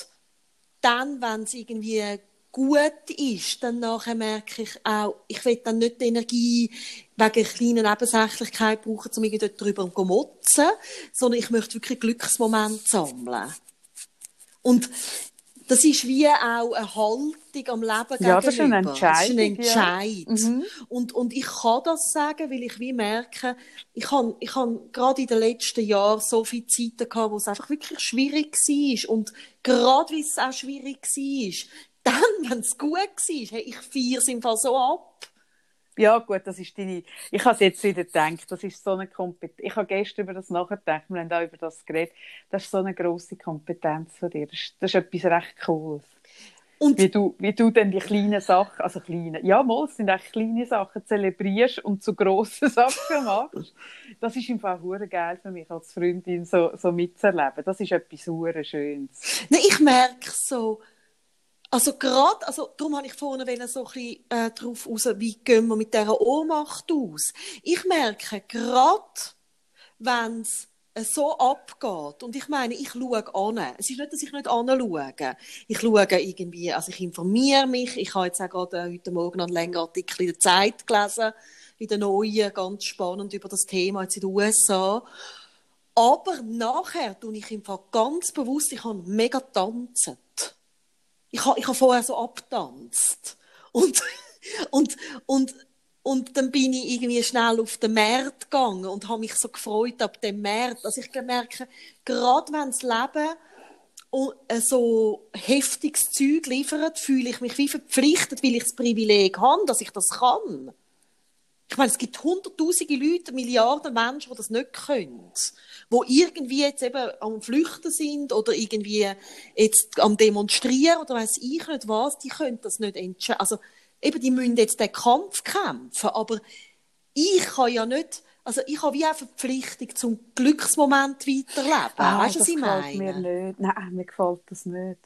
dann, wenn es irgendwie gut ist, dann nachher merke ich auch, ich will dann nicht die Energie wegen kleiner Nebensächlichkeit brauchen, um irgendwie darüber zu motzen, sondern ich möchte wirklich Glücksmomente sammeln. Und das ist wie auch eine Haltung am Leben ja, Das ist ein Entscheid. Das ist ein Entscheid. Ja. Mhm. Und, und ich kann das sagen, weil ich wie merke, ich habe, ich habe gerade in den letzten Jahren so viele Zeiten gehabt, wo es einfach wirklich schwierig war. Und gerade weil es auch schwierig war, [laughs] dann, wenn es gut war, hey, ich feiere es im Fall so ab. Ja, gut, das ist deine. Ich habe es jetzt wieder gedacht, das ist so eine Kompetenz. Ich habe gestern über das nachgedacht, wir haben auch über das geredet. Das ist so eine grosse Kompetenz von dir. Das ist, das ist etwas recht Cooles. Und wie du, wie du dann die kleinen Sachen, also kleine, ja, mal, es sind echt kleine Sachen, zelebrierst und zu grossen [laughs] Sachen machst. Das ist im Fall hure geil für mich als Freundin, so, so mitzuerleben. Das ist etwas hure Schönes. Nee, ich merke so, also gerade, also darum habe ich vorne so ein bisschen äh, drauf raus, wie gehen wir mit dieser Ohnmacht aus. Ich merke gerade, wenn es äh, so abgeht, und ich meine, ich schaue an. Es ist nicht, dass ich nicht anschaue. Ich schaue irgendwie, also ich informiere mich. Ich habe jetzt auch gerade äh, heute Morgen einen längeren Artikel in der Zeit gelesen, in der neuen, ganz spannend über das Thema jetzt in den USA. Aber nachher tue ich im Fall ganz bewusst, ich habe mega tanzen ich habe ich ha vorher so abtanzt. Und, und, und, und dann bin ich irgendwie schnell auf den Markt gegangen und habe mich so gefreut ab dem Markt. Also ich merke, gerade wenn das Leben äh, so heftiges Zeug liefert, fühle ich mich wie verpflichtet, weil ich das Privileg habe, dass ich das kann. Ich meine, es gibt hunderttausende Leute, Milliarden Menschen, die das nicht können. Die irgendwie jetzt eben am Flüchten sind oder irgendwie jetzt am Demonstrieren oder weiß ich nicht was, die können das nicht entscheiden. Also, eben, die müssen jetzt den Kampf kämpfen. Aber ich kann ja nicht, also ich habe wie eine Verpflichtung zum Glücksmoment weiterleben. Ah, weißt du, was ich meine? mir nicht. Nein, mir gefällt das nicht.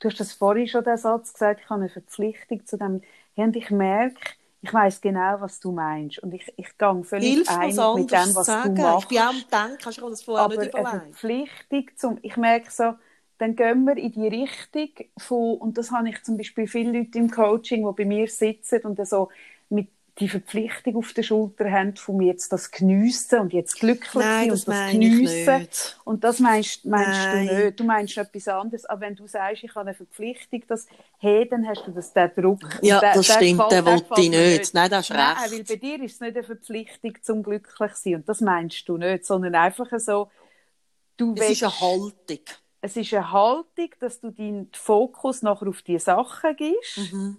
Du hast das vorhin schon den Satz gesagt, ich habe eine Verpflichtung zu dem. Und ich merke, ich weiß genau, was du meinst. Und ich, ich gehe völlig Hilf einig mit dem, was sagen. du machst. Ich bin auch am Denken, kannst du das vorher Aber nicht überlegen. eine Verpflichtung zum, ich merke so, dann gehen wir in die Richtung von, und das habe ich zum Beispiel viele Leute im Coaching, die bei mir sitzen und so mit die Verpflichtung auf der Schulter haben, von mir jetzt das geniessen und jetzt glücklich Nein, sein das und das ich geniessen. nicht. Und das meinst, meinst Nein. du nicht. Du meinst etwas anderes. Aber wenn du sagst, ich habe eine Verpflichtung, das, hey, dann hast du das, den Druck. Ja, der- das der stimmt, gefällt- der wollte ich mir nicht. Nein, das ist Nein, recht. weil bei dir ist es nicht eine Verpflichtung zum glücklich sein. Und das meinst du nicht, sondern einfach so, du Es ist willst- eine Haltung. es ist eine Haltung, dass du deinen Fokus nachher auf die Sachen gibst, Mhm.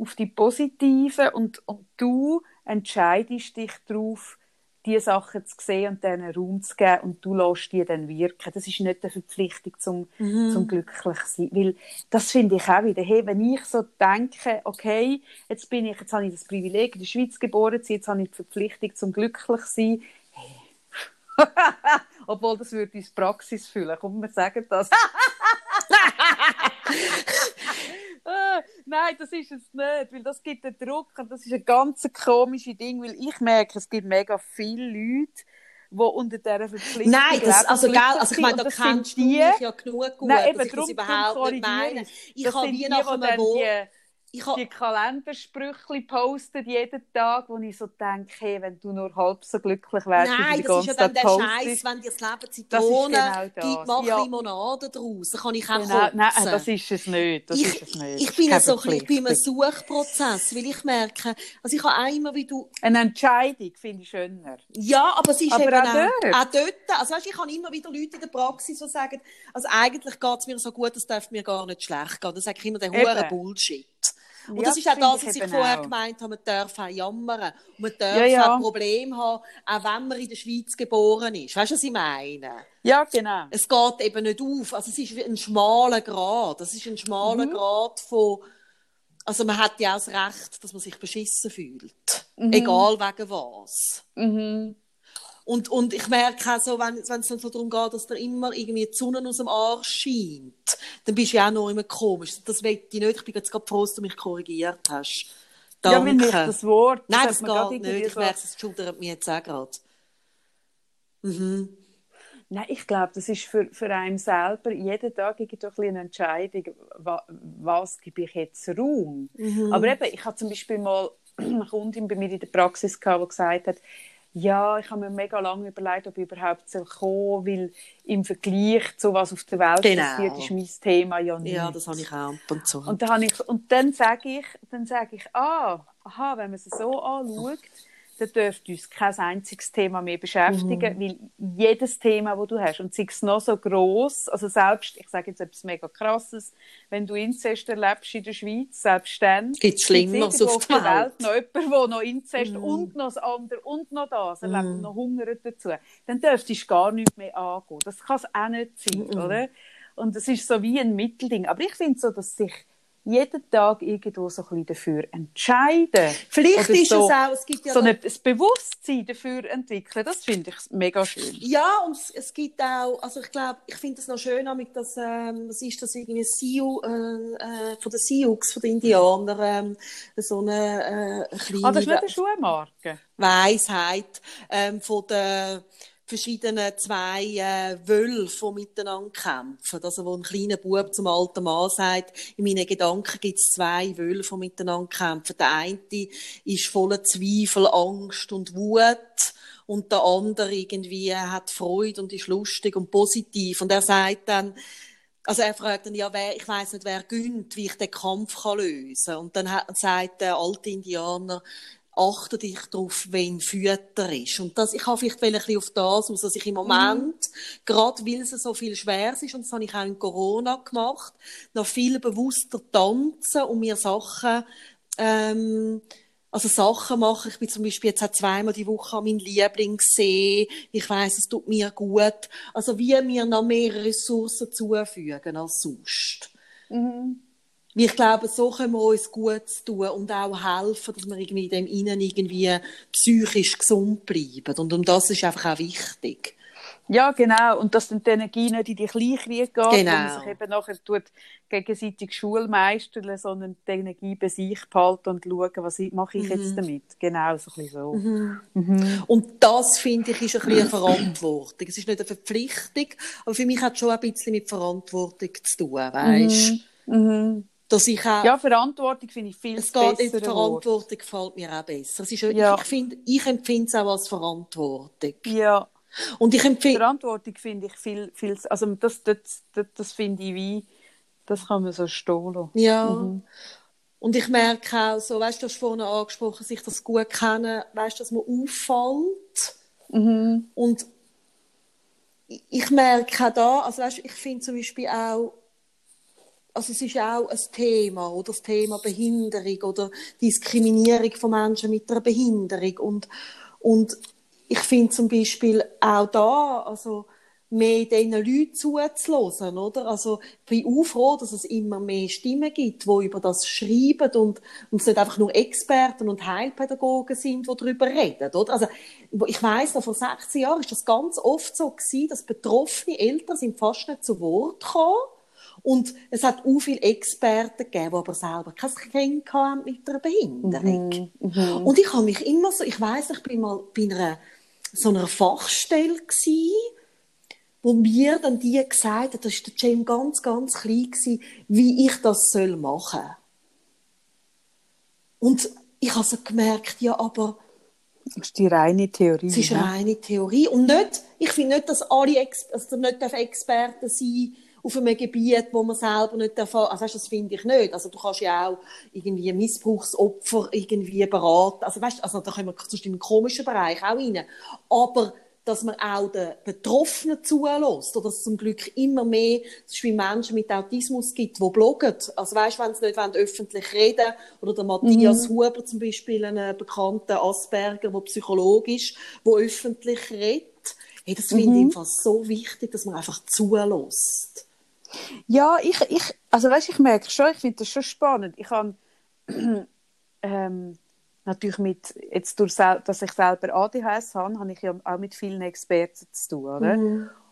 Auf die positiven und, und du entscheidest dich darauf, die Sachen zu sehen und denen Raum zu geben und du lässt die dann wirken. Das ist nicht eine Verpflichtung zum, Mhm. zum glücklich sein, weil das finde ich auch wieder, hey, wenn ich so denke, okay, jetzt bin ich, jetzt habe ich das Privileg, in der Schweiz geboren zu sein, jetzt habe ich die Verpflichtung zum glücklich sein, hey. [laughs] Obwohl, das würde uns Praxis fühlen. Komm, wir sagen das. [laughs] Ah, Nein, das ist es nicht, weil das gibt einen Druck und das ist ein ganz komisches Ding, weil ich merke, es gibt mega viele Leute, die unter dieser Verpflichtung Nein, das, also, gell, also ich meine, da kennst du die, mich ja genug gut, Nein, eben, dass ich das überhaupt nicht meine. ich. Habe wie nach einem Wort... Ich habe, die Kalendersprüche postet jeden Tag, wo ich so denke, hey, wenn du nur halb so glücklich wärst, wie du Nein, das ist ja dann der. Scheiß, wenn dir das Leben Zitronen genau gibt, mach Ja. Limonade daraus. Dann kann ich auch Genau, nein, kotzen. das ist es nicht. Das ich, ist es nicht. ich bin so ein bisschen- im Verpflichtung. Suchprozess, weil ich merke, also ich habe einmal, wie du, Eine Entscheidung finde ich schöner. ja, aber es ist Aber eben auch auch, dort. auch dort, also weißt, ich habe immer wieder Leute in der Praxis, die sagen, also eigentlich geht es mir so gut, es darf mir gar nicht schlecht gehen. Dann sage ich immer, der hure Bullshit. Und Ja, das ist auch das, ich was ich eben vorher auch. gemeint habe, man darf auch jammern. Und man darf Ja, ja. auch Probleme haben, auch wenn man in der Schweiz geboren ist. Weißt du, was ich meine? Ja, genau. Es geht eben nicht auf. Also es ist ein schmaler Grad. Es ist ein schmaler Mhm. Grad von, also man hat ja auch das Recht, dass man sich beschissen fühlt. Egal wegen was. Mhm. Und, und ich merke auch so, wenn, wenn es dann so darum geht, dass dir immer irgendwie die Sonne aus dem Arsch scheint, dann bist du ja auch noch immer komisch. Das will ich nicht. Ich bin jetzt gerade froh, dass du mich korrigiert hast. Ja, Danke. weil mich das Wort... Nein, das mir gerade geht nicht. Ich so- merke, es schudert mich jetzt auch gerade. Mhm. Nein, ich glaube, das ist für, für einen selber jeden Tag irgendwie ein bisschen eine Entscheidung, was, was gebe ich jetzt Raum. Mhm. Aber eben, ich hatte zum Beispiel mal [clears throat] eine Kundin bei mir in der Praxis gehabt, die gesagt hat, ja, ich habe mir mega lange überlegt, ob ich überhaupt soll kommen weil im Vergleich zu was auf der Welt Genau. passiert, ist mein Thema ja nicht. Ja, das habe ich auch ab und zu. Und dann, ich, und dann sage ich, dann sage ich, ah, aha, wenn man es so anschaut, dann dürfte uns kein einziges Thema mehr beschäftigen, weil jedes Thema, das du hast, und sei es noch so gross, also selbst, ich sage jetzt etwas mega Krasses, wenn du Inzest erlebst in der Schweiz, selbst dann Schlimmeres gibt's irgendwo auf der Welt. noch jemand, der noch Inzest und noch das andere und noch das erlebt und noch Hunger dazu, dann dürftest du gar nichts mehr angehen. Das kann es auch nicht sein, oder? Und es ist so wie ein Mittelding. Aber ich finde so, dass sich jeden Tag irgendwo so ein bisschen dafür entscheiden. Vielleicht Oder ist so, es auch, es gibt ja so ein Bewusstsein dafür entwickeln. Das finde ich mega schön. Ja, und es, es gibt auch, also ich glaube, ich finde es noch schön, dass, ähm, was ist das irgendwie, Sioux, äh, äh, von den Sioux, von den Indianern, ähm, so eine, äh, kleine Ah, das ist nicht eine Schuhmarke. Weisheit ähm, von den verschiedenen zwei äh, Wölfe, die miteinander kämpfen. Also wo ein kleiner Bub zum alten Mann sagt, in meinen Gedanken gibt es zwei Wölfe, die miteinander kämpfen. Der eine ist voller Zweifel, Angst und Wut und der andere irgendwie hat Freude und ist lustig und positiv. Und er sagt dann, also er fragt dann, ja, wer, ich weiß nicht, wer gönnt, wie ich den Kampf kann lösen Und dann hat, sagt der alte Indianer, achte dich darauf, wen Fütter ist. Und das, ich habe vielleicht ein auf das aus, dass ich im Moment, gerade weil es so viel schwer ist, und das habe ich auch in Corona gemacht, noch viel bewusster tanzen und mir Sachen, ähm, also Sachen machen. Ich bin zum Beispiel jetzt zweimal die Woche an meinen Lieblingssee. Ich weiß, es tut mir gut. Also wie mir noch mehr Ressourcen zufügen als sonst. Weil ich glaube, so können wir uns gut tun und auch helfen, dass wir irgendwie in dem Innen irgendwie psychisch gesund bleiben. Und um das ist einfach auch wichtig. Ja, genau. Und dass dann die Energie nicht in die Kleinkriege geht, wo Genau. man sich eben nachher tut, gegenseitig Schulmeistern, sondern die Energie bei sich behalten und schauen, was ich- mache ich jetzt damit. Genau, so ein bisschen so. Und das, finde ich, ist ein bisschen eine Verantwortung. Es ist nicht eine Verpflichtung, aber für mich hat es schon ein bisschen mit Verantwortung zu tun, weißt Mhm. Dass ich auch, Ja, Verantwortung finde ich viel es geht, besser. die Verantwortung gefällt mir auch besser. Es ist, ja. Ich, finde, ich empfinde es auch als Verantwortung. Ja, Und ich empfinde, Verantwortung finde ich viel, viel, also das, das, das, das finde ich wie, das kann man so stehen lassen. ja. Mhm. Und ich merke auch so, weißt du, du hast vorhin angesprochen, sich das gut kennen, weißt du, dass man auffällt. Mhm. Und ich- ich merke auch da, also weißt, du, ich finde zum Beispiel auch, also es ist auch ein Thema, oder das Thema Behinderung oder Diskriminierung von Menschen mit einer Behinderung. Und, und ich finde zum Beispiel auch da, also mehr diesen Leuten zuzulassen, oder? Also, ich bin auch froh, dass es immer mehr Stimmen gibt, die über das schreiben und, und es nicht einfach nur Experten und Heilpädagogen sind, die darüber reden, oder? Also, ich weiss noch, vor 16 Jahren ist das ganz oft so gewesen, dass betroffene Eltern sind fast nicht zu Wort gekommen. Und es hat auch viele Experten gegeben, die aber selber kein Kind hatten mit einer Behinderung. Mhm. Und ich habe mich immer so, ich weiss, ich bin mal bei einer, so einer Fachstelle gewesen, wo mir dann die gesagt hat, das war der Jane ganz, ganz klein gewesen, wie ich das soll machen. Und ich habe so gemerkt, ja, aber Das ist die reine Theorie. es ist ne? reine Theorie. Und nicht, ich finde nicht, dass alle Ex also nicht dürfen Experten sein auf einem Gebiet, wo man selber nicht erfahren Also, weißt, das finde ich nicht. Also, du kannst ja auch irgendwie Missbrauchsopfer irgendwie beraten. Also, weißt, also, da können wir zum Beispiel im komischen Bereich auch rein. Aber, dass man auch den Betroffenen zulässt, oder dass es zum Glück immer mehr zum Menschen mit Autismus gibt, die bloggen. Also weißt, wenn sie nicht wollen, öffentlich reden oder der Matthias Huber zum Beispiel, ein bekannter Asperger, der Psychologe ist, der öffentlich redet. Hey, das finde ich einfach so wichtig, dass man einfach zulässt. Ja, ich, ich, also weißt, ich merke schon, ich finde das schon spannend. Ich habe [clears throat] ähm, natürlich mit, jetzt durch, dass ich selber ADHS habe, habe ich ja auch mit vielen Experten zu tun, oder?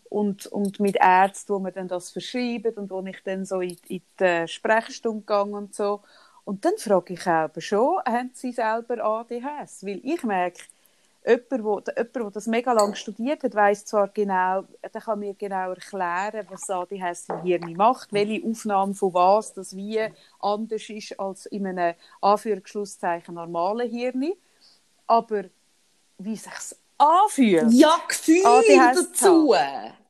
Und, und mit Ärzten, wo mir dann das verschreiben und wo ich dann so in, in die Sprechstunde gehe und so. Und dann frage ich auch schon, haben sie selber ADHS? Weil ich merke, jemand, wo, der- jemand, der das mega lang studiert hat, weiß zwar genau, der kann mir genau erklären, was ADHS im Hirn macht, welche Aufnahme von was das wie anders ist als in einem Anführungsschlusszeichen normalen Hirn. Aber wie sich's anfühlt, Ja, Gefühl ADHS dazu.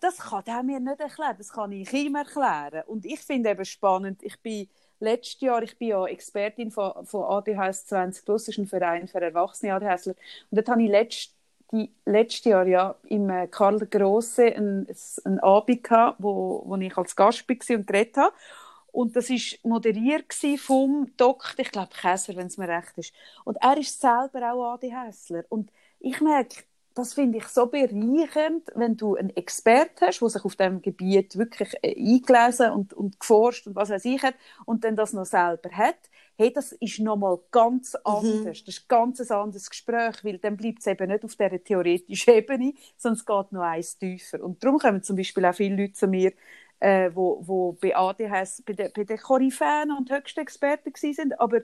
das kann der mir nicht erklären, das kann ich ihm erklären. Und ich finde eben spannend, ich bin letztes Jahr, ich bin ja Expertin von, von ADHS 20 Plus, das ist ein Verein für erwachsene ADHSler. Und dort habe ich letzt, die, letztes Jahr ja im äh, Karl der Grosse einen, Abend gehabt, wo, wo ich als Gast war und geredet habe. Und das war moderiert vom Doktor, ich glaube Käser, wenn es mir recht ist. Und er ist selber auch ADHSler. Und ich merke, das finde ich so bereichernd, wenn du einen Experten hast, der sich auf diesem Gebiet wirklich äh, eingelesen und, und geforscht und was weiß ich hat, und dann das noch selber hat. Hey, das ist nochmal ganz anders. Das ist ein ganz anderes Gespräch, weil dann bleibt es eben nicht auf dieser theoretischen Ebene, sondern es geht noch eins tiefer. Und darum kommen zum Beispiel auch viele Leute zu mir, äh, wo, wo bei ADHS bei den, bei den Koryphäen und höchsten Experten sind, aber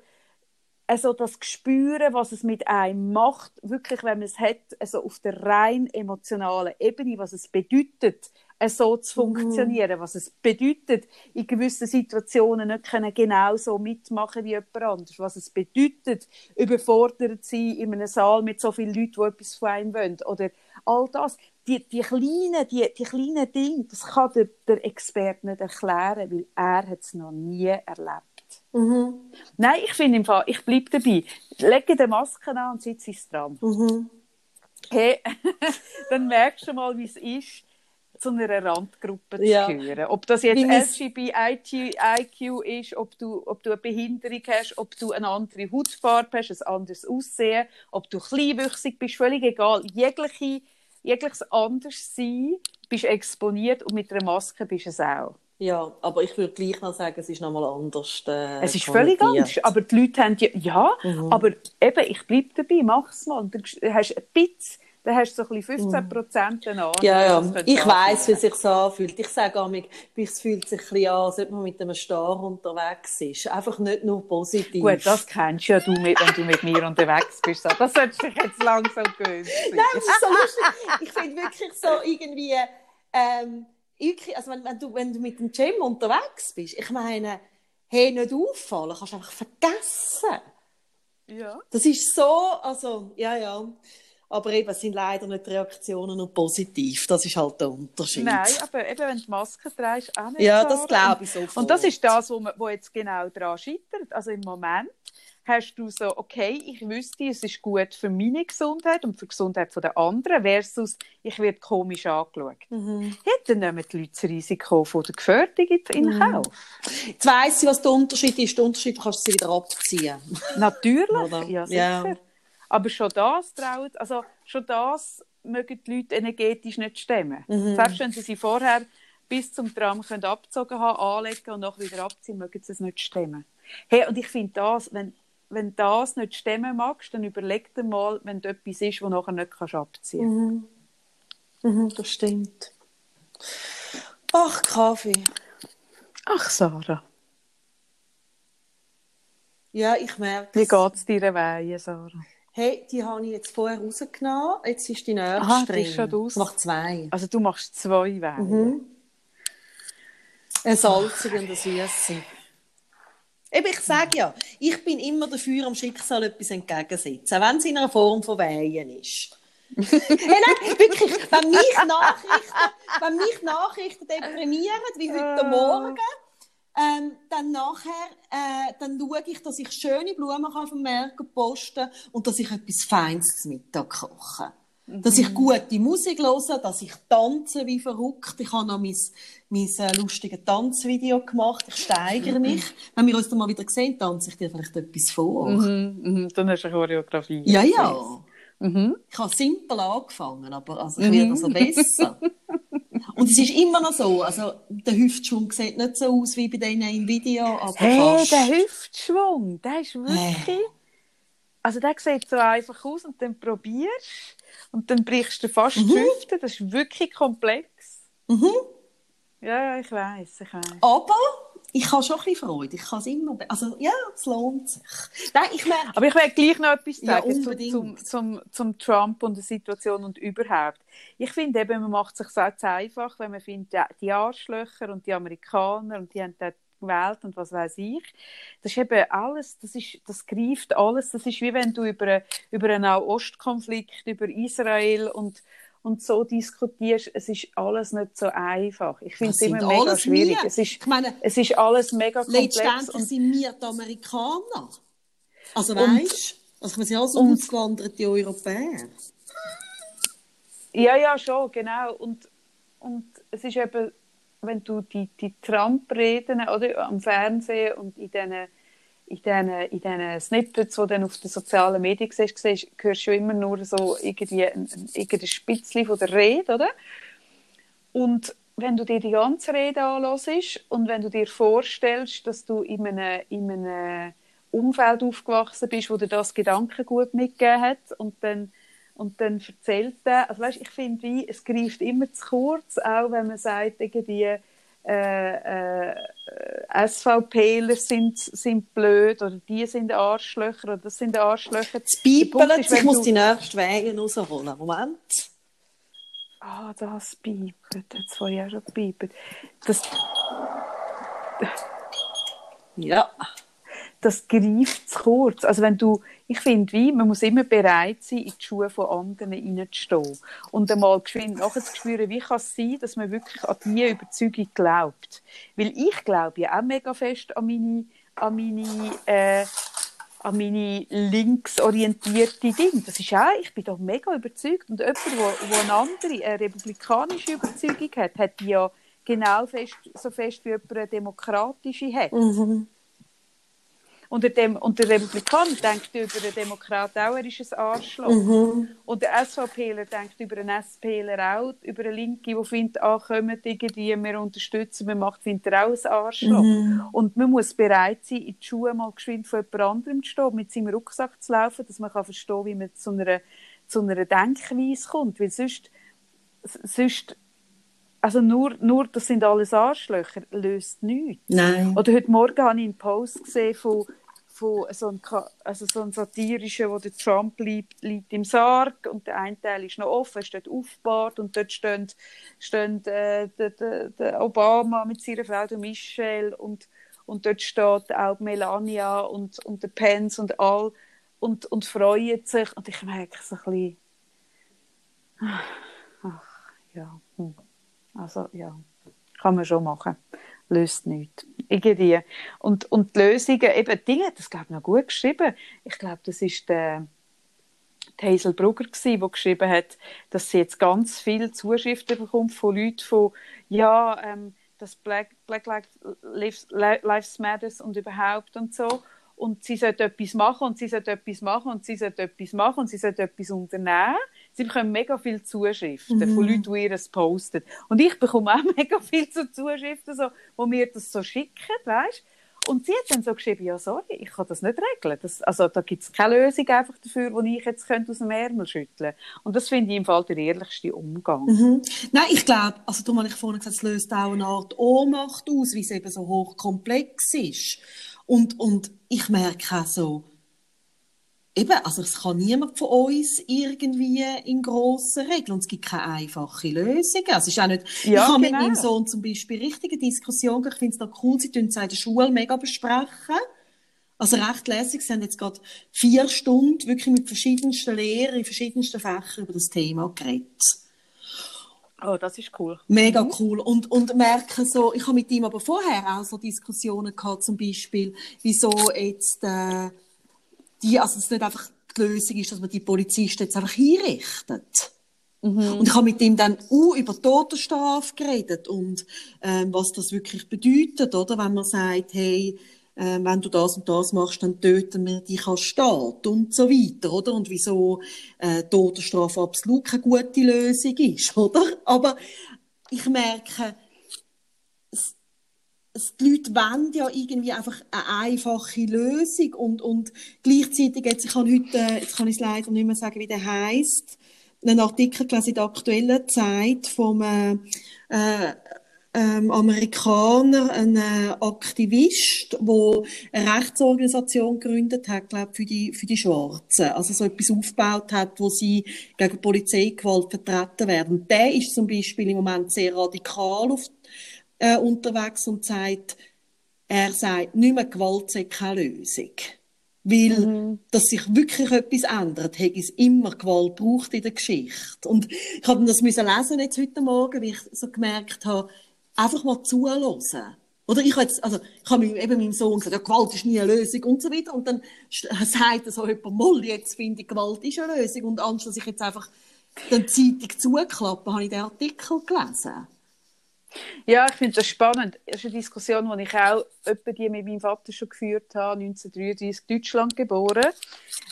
also das Gespüren, was es mit einem macht, wirklich, wenn man es hat, also auf der rein emotionalen Ebene, was es bedeutet, so zu funktionieren, was es bedeutet, in gewissen Situationen nicht können genauso mitmachen wie jemand anderes, was es bedeutet, überfordert zu sein in einem Saal mit so vielen Leuten, die etwas von einem wollen, oder all das. Die, die kleinen, die, die kleinen Dinge, das kann der, der Experte nicht erklären, weil er hat es noch nie erlebt. Mhm. Nein, ich finde im Fall, ich bleibe dabei. Lege die Maske an und sitze ins Tram. Mhm. Hey, [laughs] dann merkst du mal, wie es ist, zu einer Randgruppe zu Ja. gehören. Ob das jetzt LGBTIQ ist, ob du, ob du eine Behinderung hast, ob du eine andere Hautfarbe hast, ein anderes Aussehen, ob du kleinwüchsig bist, völlig egal. Jegliche, jegliches Anderssein bist exponiert und mit einer Maske bist du es auch. Ja, aber ich würde gleich noch sagen, es ist nochmal anders. Äh, Es ist völlig anders. Aber die Leute haben ja, ja, Mhm. aber eben, ich bleibe dabei, mach's mal. Und dann hast du ein bisschen, dann hast du so ein bisschen 15 Prozent an. Mhm. Ja, ja. Könnte Ich weiss, wie sich anfühlt. Ich sage auch, es fühlt sich ein bisschen an, als ob man mit einem Star unterwegs ist. Einfach nicht nur positiv. Gut, das kennst ja du, mit, wenn du mit mir unterwegs bist. Das solltest du dich jetzt langsam gewöhnt. Nein, das ist so lustig. Ich finde wirklich so irgendwie, ähm, also wenn, wenn, du, wenn du mit dem Gym unterwegs bist, ich meine, hey, nicht auffallen, kannst du einfach vergessen. Ja. Das ist so, also, ja, ja. Aber eben, es sind leider nicht Reaktionen nur positiv. Das ist halt der Unterschied. Nein, aber eben, wenn du Maske trägst, auch nicht. Ja, das glaube ich sofort. Und das ist das, wo, man, wo jetzt genau daran scheitert. Also im Moment hast du so, okay, ich wüsste, es ist gut für meine Gesundheit und für die Gesundheit der anderen, versus ich werde komisch angeschaut. Mhm. Ja, dann nehmen die Leute das Risiko von der Gefährdung in in Kauf. Jetzt weiss ich, was der Unterschied ist. Der Unterschied, du kannst sie wieder abziehen. Natürlich, [laughs] Oder? ja sicher. Ja. Aber schon das trauen, also schon das mögen die Leute energetisch nicht stemmen. Mhm. Selbst wenn sie sie vorher bis zum Tram können abgezogen haben, anlegen und nachher wieder abziehen, mögen sie es nicht stemmen. Hey, und ich finde das, wenn, wenn das nicht stemmen magst, dann überleg dir mal, wenn du etwas ist, wo nachher nicht kannst abziehen kannst. Mhm, das stimmt. Ach, Kaffee. Ach, Sarah, Ja, ich merke wie es. geht es dir Weihe, Sarah? Hey, die habe ich jetzt vorher rausgenommen. Jetzt ist die nächste Aha, die drin. ist schon raus. Ich mache zwei. Also du machst zwei Weihe. Mhm. Eine salzige und eine süße. Eben, ich sage ja, ich bin immer dafür, am Schicksal etwas entgegensetzen, wenn es in einer Form von Weihen ist. [laughs] hey, nein, wirklich, wenn mich Nachrichten, wenn mich Nachrichten deprimieren, wie heute Ah. Morgen, ähm, dann nachher, äh, dann schaue ich, dass ich schöne Blumen kann vom Markt posten und dass ich etwas Feines zum Mittag koche. Dass ich gute Musik höre, dass ich tanze wie verrückt. Ich habe noch mein, mein äh, lustiges Tanzvideo gemacht. Ich steigere mich. Wenn wir uns dann mal wieder sehen, tanze ich dir vielleicht etwas vor. Mhm, mhm. Dann hast du eine Choreografie. Ja, ja. Mhm. Ich habe simpel angefangen, aber also ich werde also besser. [laughs] Und es ist immer noch so, also der Hüftschwung sieht nicht so aus wie bei denen im Video, aber Hey, fast. der Hüftschwung, der ist wirklich... Also der sieht so einfach aus und dann probierst und dann brichst du fast die Hüfte. Das ist wirklich komplex. Mhm. Ja, ja, ich weiß, ich weiß. Aber ich habe schon ein bisschen Freude. Ich kann es immer, be- also ja, es lohnt sich. Nein, ich merke, Aber ich will gleich noch etwas Ja, sagen unbedingt. zum, zum, zum Trump und der Situation und überhaupt. Ich finde eben, man macht es sich so einfach, wenn man findet, ja, die Arschlöcher und die Amerikaner und die haben dort gewählt und was weiß ich. Das ist eben alles, das, ist, das greift alles. Das ist wie wenn du über, über einen Nahostkonflikt, über Israel und, und so diskutierst. Es ist alles nicht so einfach. Ich finde es immer mega schwierig. wir. Es ist, Ich meine, es ist alles mega komplex. letztendlich Und, sind wir die Amerikaner. Also weißt du, also wir sind alles ausgewanderte Europäer. Ja, ja, schon, genau. Und, und es ist eben, wenn du die, die Trump-Reden am Fernsehen und in diesen in diesen, in diesen Snippets, die dann auf den sozialen Medien siehst, siehst hörst du immer nur so irgendwie ein, Spitzchen von der Rede, oder? Und wenn du dir die ganze Rede anhörst und wenn du dir vorstellst, dass du in einem, in einem Umfeld aufgewachsen bist, wo dir das Gedankengut mitgegeben hat und dann und dann erzählt er, also weißt, ich finde, wie, es greift immer zu kurz, auch wenn man sagt, irgendwie, äh, äh, SVPler sind, sind blöd oder die sind Arschlöcher oder das sind Arschlöcher. Das Piepeln, ist, ich muss du- die nächste Wege rausholen. Moment. Ah, das piept, jetzt vorher auch schon gepiept. Das, Ja. Das greift zu kurz. Also wenn du, ich finde, wie, man muss immer bereit sein, in die Schuhe von anderen hineinzustehen. Und einmal geschwind nachher zu spüren, wie kann es sein, dass man wirklich an diese Überzeugung glaubt. Weil ich glaube ja auch mega fest an meine, an meine, äh, an meine linksorientierte Dinge. Das ist auch, ich bin da mega überzeugt. Und jemand, der, der eine andere, eine republikanische Überzeugung hat, hat die ja genau fest, so fest wie jemand eine demokratische hat. Mhm. Und der, Dem und der Republikaner denkt über den Demokrat auch, er ist ein Arschloch. Mhm. Und der SVPler denkt über einen SPler auch, über eine Linke, die findet, ah, kommen irgendwie, wir unterstützen, wir machen, findet er auch ein Arschloch. Mhm. Und man muss bereit sein, in die Schuhe mal geschwind von jemand anderem zu stehen, mit seinem Rucksack zu laufen, dass man kann verstehen wie man zu einer, zu einer Denkweise kommt. Weil sonst, sonst also nur, nur, das sind alles Arschlöcher, löst nichts. Nein. Oder heute Morgen habe ich einen Post gesehen von, von so einem, also so einem satirischen, wo der Trump liegt, liegt im Sarg und der eine Teil ist noch offen, ist dort aufgebahrt und dort stehen, stehen äh, der, der, der Obama mit seiner Frau der Michelle und, und dort steht auch Melania und, und der Pence und all und, und freuen sich und ich merke so ein bisschen, ach, ja, hm. also ja, kann man schon machen, löst nichts. Irgendwie. Und, und die Lösungen, eben Dinge, das glaube ich noch gut geschrieben. Ich glaube, das ist der Hazel Brugger gsi, die geschrieben hat, dass sie jetzt ganz viele Zuschriften bekommt von Leuten, von ja, ähm, dass Black, Black Lives, Lives Matters und überhaupt und so. Und sie sollte etwas machen und sie sollte etwas machen und sie sollte etwas machen und sie sollte etwas unternehmen. Sie bekommen mega viele Zuschriften mhm. von Leuten, die ihr es posten. Und ich bekomme auch [laughs] mega viele Zuschriften, so, wo mir das so schicken, weißt und sie hat dann so geschrieben, ja, sorry, ich kann das nicht regeln. Das, also da gibt es keine Lösung einfach dafür, die ich jetzt könnte aus dem Ärmel schütteln Und das finde ich im Fall der ehrlichste Umgang. Mhm. Nein, ich glaube, also du hast vorhin gesagt, es löst auch eine Art Ohnmacht aus, wie es eben so hochkomplex ist. Und, und ich merke auch so, Eben, also es kann niemand von uns irgendwie in grossen regeln und es gibt keine einfache Lösung. Also es ist auch nicht, ja, ich habe genau. mit meinem Sohn zum Beispiel richtige Diskussionen, ich finde es noch cool, sie tun es in der Schule mega besprechen. Also recht lässig, sie haben jetzt gerade vier Stunden wirklich mit verschiedensten Lehrern in verschiedensten Fächern über das Thema geredet. Oh, das ist cool. Mega mhm. cool. Und, und merke so, ich habe mit ihm aber vorher auch so Diskussionen gehabt, zum Beispiel, wieso jetzt, äh, die, also es nicht einfach die Lösung ist, dass man die Polizisten jetzt einfach hinrichtet. Mhm. Und ich habe mit ihm dann uh, über Totenstrafe geredet und ähm, was das wirklich bedeutet, oder? Wenn man sagt, hey, äh, wenn du das und das machst, dann töten wir dich als Staat und so weiter, oder? Und wieso äh, Todesstrafe absolut keine gute Lösung ist, [laughs] oder? Aber ich merke, die Leute wollen ja irgendwie einfach eine einfache Lösung und, und gleichzeitig, jetzt, ich kann heute, jetzt kann ich es leider nicht mehr sagen, wie der heißt, einen Artikel gelesen in der aktuellen Zeit vom äh, äh, ähm, Amerikaner, ein äh, Aktivist, der eine Rechtsorganisation gegründet hat, glaube für die für die Schwarzen, also so etwas aufgebaut hat, wo sie gegen Polizeigewalt vertreten werden. Der ist zum Beispiel im Moment sehr radikal auf äh, unterwegs und sagt, er sagt, nicht mehr Gewalt sei keine Lösung. Weil, mhm. dass sich wirklich etwas ändert, hätte es immer Gewalt braucht in der Geschichte. Und ich habe das müssen lesen jetzt heute Morgen, weil ich so gemerkt habe, einfach mal zuhören. Oder ich habe jetzt, also, ich habe eben meinem Sohn gesagt, ja, Gewalt ist nie eine Lösung und so weiter. Und dann sagt er so jemand, Moll, jetzt finde ich, Gewalt ist eine Lösung. Und anstatt dass ich jetzt einfach die Zeitung zuklappe, habe ich den Artikel gelesen. Ja, ich finde das spannend. Das ist eine Diskussion, die ich auch etwa die mit meinem Vater schon geführt habe, 1933 Deutschland geboren.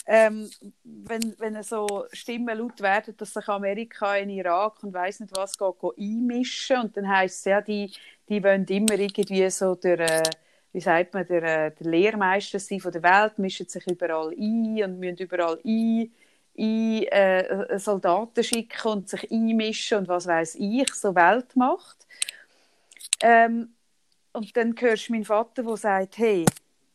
Ähm, wenn, wenn so Stimmen laut werden, dass sich Amerika in Irak und weiß nicht was geht, einmischen und dann heisst es ja, die, die wollen immer irgendwie so der, äh, wie sagt man, der, äh, der Lehrmeister sein von der Welt, mischen sich überall ein und müssen überall ein ein, äh, Soldaten schicken und sich einmischen und was weiß ich, so Weltmacht. Ähm, und dann hörst du meinen Vater, der sagt, hey,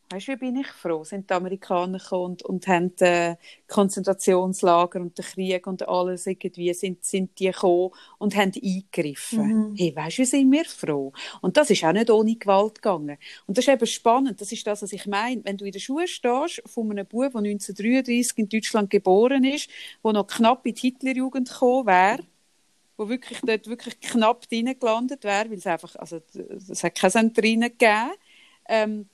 weißt du, wie bin ich froh, sind die Amerikaner gekommen und, und haben äh, Konzentrationslager und den Krieg und alles irgendwie, sind, sind die gekommen und haben eingegriffen. Mhm. Hey, weißt du, wie sind wir froh? Und das ist auch nicht ohne Gewalt gegangen. Und das ist eben spannend, das ist das, was ich meine. Wenn du in der Schule stehst von einem Bub, der 1933 in Deutschland geboren ist, der noch knapp in die Hitlerjugend gekommen wäre, wo wirklich dort wirklich knapp gelandet wäre, weil es einfach, also es hat keine Zentrine gegeben. Ähm,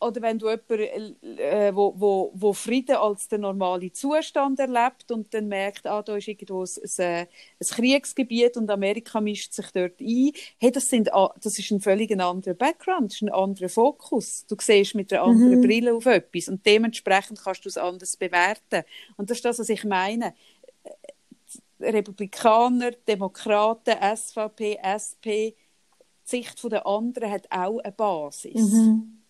oder wenn du jemanden, äh, wo, wo, wo Frieden als der normale Zustand erlebt und dann merkt, ah, da ist irgendwo ein, ein, ein Kriegsgebiet und Amerika mischt sich dort ein, hey, das, sind, das ist ein völlig anderer Background, das ist ein anderer Fokus. Du siehst mit einer anderen mhm. Brille auf etwas und dementsprechend kannst du es anders bewerten. Und das ist das, was ich meine. Republikaner, Demokraten, SVP, SP, die Sicht der anderen hat auch eine Basis. Mhm.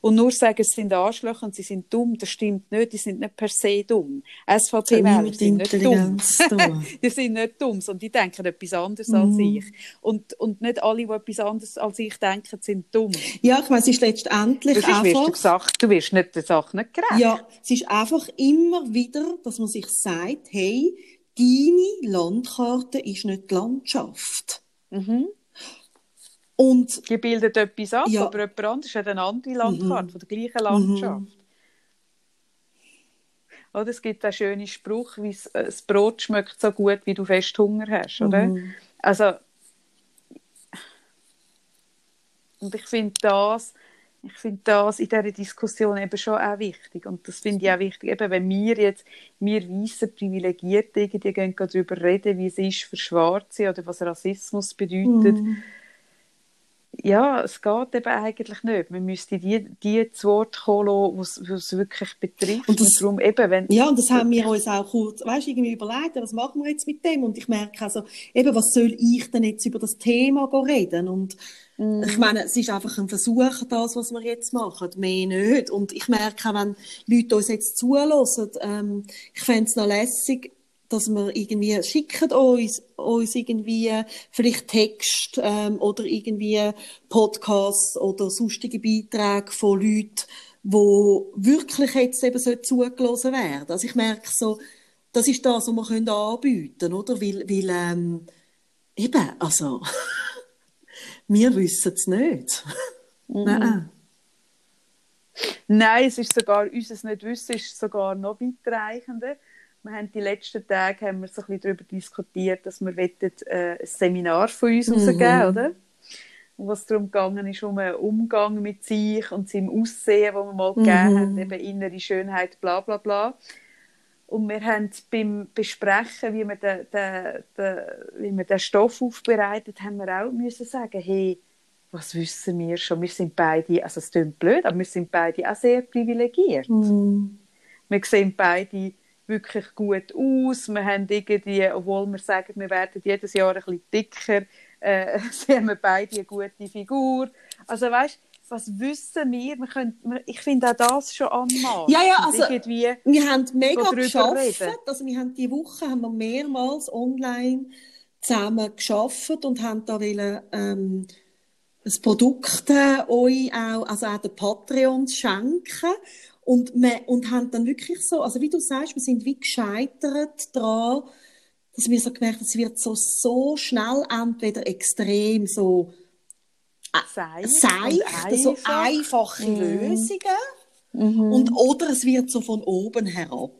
Und nur sagen, es sind Arschlöcher und sie sind dumm, das stimmt nicht, die sind nicht per se dumm. SVP-Wähler sind nicht dumm. [laughs] die sind nicht dumm, sondern die denken etwas anderes mm. als mhm. ich. Und, und nicht alle, die etwas anderes als ich denken, sind dumm. Ja, ich meine, es ist letztendlich das ist, einfach... Du, gesagt, du wirst nicht der Sache nicht gerecht. Ja, es ist einfach immer wieder, dass man sich sagt, hey, deine Landkarte ist nicht die Landschaft. Mhm. Und, die bildet etwas ab, Ja. aber jemand anderes hat eine andere Landkarte von der gleichen Landschaft. Oder es gibt einen schönen Spruch, wie äh, das Brot schmeckt so gut, wie du fest Hunger hast, oder? Also und ich finde das, ich finde das in dieser Diskussion eben schon auch wichtig. Und das finde ich auch wichtig, eben wenn wir jetzt, wir weißen Privilegierte irgendwie gehen darüber reden, wie es ist für Schwarze oder was Rassismus bedeutet. Ja, es geht eben eigentlich nicht. Man müsste die, die zu Wort kommen lassen, die es wirklich betrifft. Und das- darum eben, wenn, Ja, und das haben wir uns auch kurz, weißt, irgendwie überlegt, was machen wir jetzt mit dem? Und ich merke also, eben, was soll ich denn jetzt über das Thema reden? Und ich meine, es ist einfach ein Versuch, das, was wir jetzt machen, mehr nicht. Und ich merke wenn Leute uns jetzt zulassen, ähm, ich fände es noch lässig, dass wir irgendwie schicken uns, uns irgendwie vielleicht Text ähm, oder irgendwie Podcasts oder sonstige Beiträge von Leuten, wo wirklich jetzt eben so zugelassen werden. Also ich merke so, das ist das, was wir können anbieten, oder? Weil, weil ähm, eben, also [laughs] wir wissen es nicht. Nein. Nein, es ist sogar, unser Nicht-Wissen ist sogar noch weitreichender. Wir haben die letzten Tage haben wir so ein bisschen darüber diskutiert, dass wir wollen, äh, ein Seminar von uns rausgeben, oder? Und was darum gegangen ist, um einen Umgang mit sich und seinem Aussehen, wo wir mal gegeben haben, eben innere Schönheit, bla bla bla. Und wir haben beim Besprechen, wie wir den, den, den, wie wir den Stoff aufbereitet, haben wir auch müssen sagen, hey, was wissen wir schon? Wir sind beide, also es klingt blöd, aber wir sind beide auch sehr privilegiert. Wir sehen beide wirklich gut aus. Wir haben irgendwie, obwohl wir sagen, wir werden jedes Jahr ein bisschen dicker, äh, [laughs] sehen wir beide eine gute Figur. Also weißt, was wissen wir? wir, können, wir ich finde auch das schon anmachen. Ja, ja, also- irgendwie, Wir haben mega geschafft. Also wir haben die Woche haben wir mehrmals online zusammen geschafft und haben da wollen, ähm, ein Produkt äh, euch auch, also auch den Patreons schenken. Und, wir, und haben dann wirklich so, also wie du sagst, wir sind wie gescheitert daran, dass wir so gemerkt haben, es wird so, so schnell entweder extrem so seicht, und so einfach. einfache Mhm. Lösungen. Und, oder es wird so von oben herab.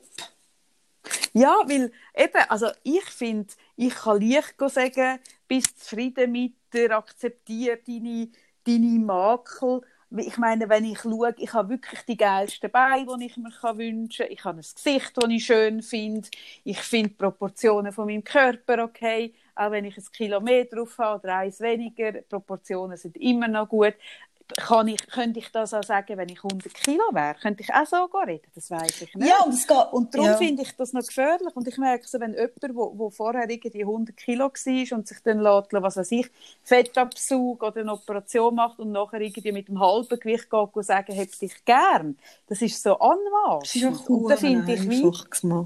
Ja, weil eben, also ich finde, ich kann leicht sagen, bist zufrieden mit dir, akzeptiere deine, deine Makel. Ich meine, wenn ich schaue, ich habe wirklich die geilsten Beine, die ich mir kann wünschen kann. Ich habe ein Gesicht, das ich schön finde. Ich finde die Proportionen von meinem Körper okay. Auch wenn ich ein Kilo mehr drauf habe oder eins weniger, Proportionen sind immer noch gut. Kann ich, könnte ich das auch sagen, wenn ich 100 Kilo wäre? Könnte ich auch so reden? Das weiß ich nicht. Ja, und es geht, Und darum ja. finde ich das noch gefährlich. Und ich merke so, wenn jemand, wo, wo vorher irgendwie 100 Kilo war und sich dann lässt, was weiß ich, Fettabzug oder eine Operation macht und nachher irgendwie mit dem halben Gewicht geht und sagen, hätte dich gern. Das ist so anmaßend. Das und da finde ich, wie,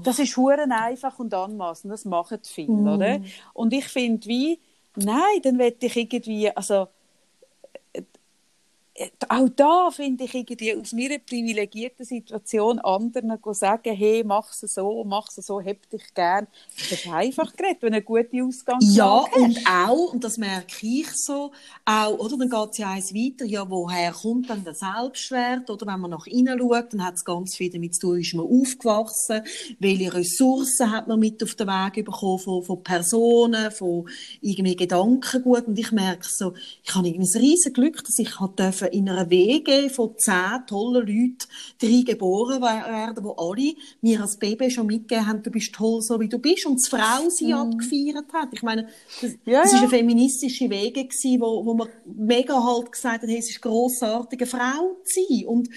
das ist huren einfach und anmaßend. Das machen viele, Mhm. oder? Und ich finde, wie, nein, dann will ich irgendwie, also, auch da finde ich irgendwie aus meiner privilegierten Situation anderen sagen, hey, mach es so, mach es so, hab dich gern. Das ist einfach geredet, wenn du eine gute Ausgangslage Ja, hast. und auch, und das merke ich so, auch, oder, dann geht es ja eins weiter, ja, woher kommt dann der Selbstwert, oder wenn man nach innen schaut, dann hat es ganz viel damit zu tun, ist man aufgewachsen, welche Ressourcen hat man mit auf den Weg bekommen von, von Personen, von irgendwie Gedankengut, und ich merke so, ich habe irgendwie ein riesen Glück, dass ich halt dürfen in einer WG von zehn tollen Leuten drei geboren we- werden, wo alle mir als Baby schon mitgegeben haben, du bist toll, so wie du bist, und das Frau sie abgefeiert hat. Ich meine, das, Ja, das ja. ist eine feministische Wege gewesen, wo, wo man mega halt gesagt hat, hey, es ist grossartig, eine Frau zu sein. Und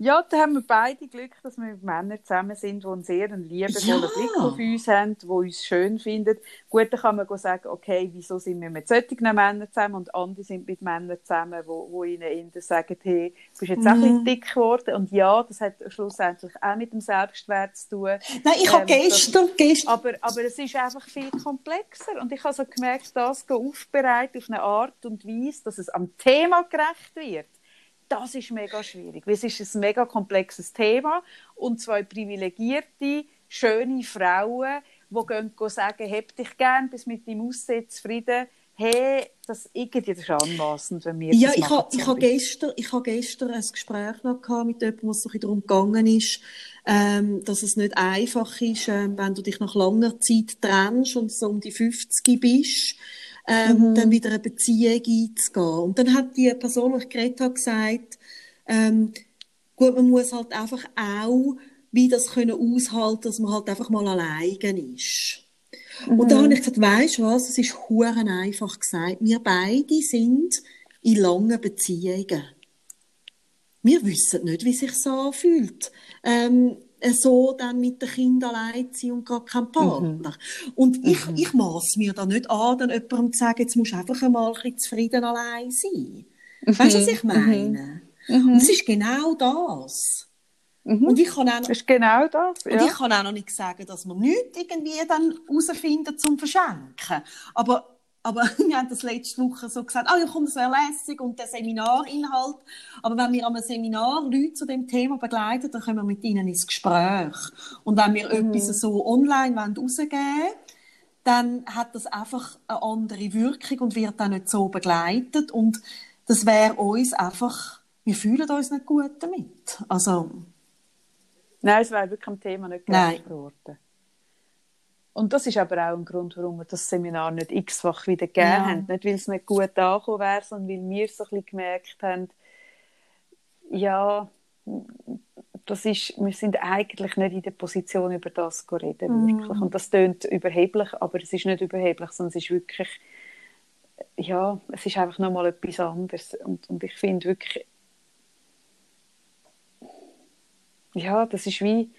Ja, da haben wir beide Glück, dass wir mit Männern zusammen sind, die einen sehr liebevollen Ja. Blick auf uns haben, die uns schön finden. Gut, dann kann man sagen, okay, wieso sind wir mit solchen Männern zusammen und andere sind mit Männern zusammen, wo, wo ihnen eher sagen, hey, du bist jetzt auch ein Mhm. bisschen dick geworden. Und ja, das hat schlussendlich auch mit dem Selbstwert zu tun. nein, ich habe Ähm, das- gestern, gestern, Aber, aber es ist einfach viel komplexer. Und ich habe so gemerkt, das aufbereiten auf eine Art und Weise, dass es am Thema gerecht wird. Das ist mega schwierig. weil Es ist ein mega komplexes Thema. Und zwei privilegierte, schöne Frauen, die gehen sagen, hab dich gern, bist mit deinem Aussehen zufrieden, hey, das irgendwie das ist anmassend, wenn wir Ja, ich habe ich ha gestern, ich ha gestern ein Gespräch noch gehabt mit jemandem, wo es so ein darum gegangen ist, ähm, dass es nicht einfach ist, ähm, wenn du dich nach langer Zeit trennst und so um die 50 bist, ähm, dann wieder eine Beziehung einzugehen. Und dann hat die Person, die ich geredet habe, gesagt, ähm, gut, man muss halt einfach auch wie das können aushalten, dass man halt einfach mal alleine ist. Und da habe ich gesagt, weisst du was, es ist huren einfach gesagt. Wir beide sind in langen Beziehungen. Wir wissen nicht, wie sich so anfühlt. Ähm, so dann mit den Kindern allein zu sein und gar kein Partner. Und ich, ich maß mir da nicht an, dann jemandem zu sagen, jetzt musst du einfach einmal ein bisschen zufrieden allein sein. Weißt du, was ich meine? Und es ist genau das. Und ich kann auch noch, ist genau das. und Ja. ich kann auch noch nicht sagen, dass wir nichts irgendwie dann herausfinden zum Verschenken. Aber, aber [laughs] wir haben das letzte Woche so gesagt, ah ja komm, das wäre lässig und der Seminarinhalt. Aber wenn wir einem Seminar Leute zu dem Thema begleiten, dann können wir mit ihnen ins Gespräch. Und wenn wir etwas so online rausgeben wollen, dann hat das einfach eine andere Wirkung und wird dann nicht so begleitet. Und das wäre uns einfach, wir fühlen uns nicht gut damit. Also, Nein, es wäre wirklich am Thema nicht gerecht geworden. Und das ist aber auch ein Grund, warum wir das Seminar nicht x-fach wieder gegeben Ja. haben. Nicht, weil es nicht gut angekommen wäre, sondern weil wir so ein bisschen gemerkt haben, ja, das ist, wir sind eigentlich nicht in der Position, über das zu reden. Mhm. Wirklich. Und das klingt überheblich, aber es ist nicht überheblich, sondern es ist wirklich, ja, es ist einfach nochmal etwas anderes. Und, und ich finde wirklich, ja, das ist wie,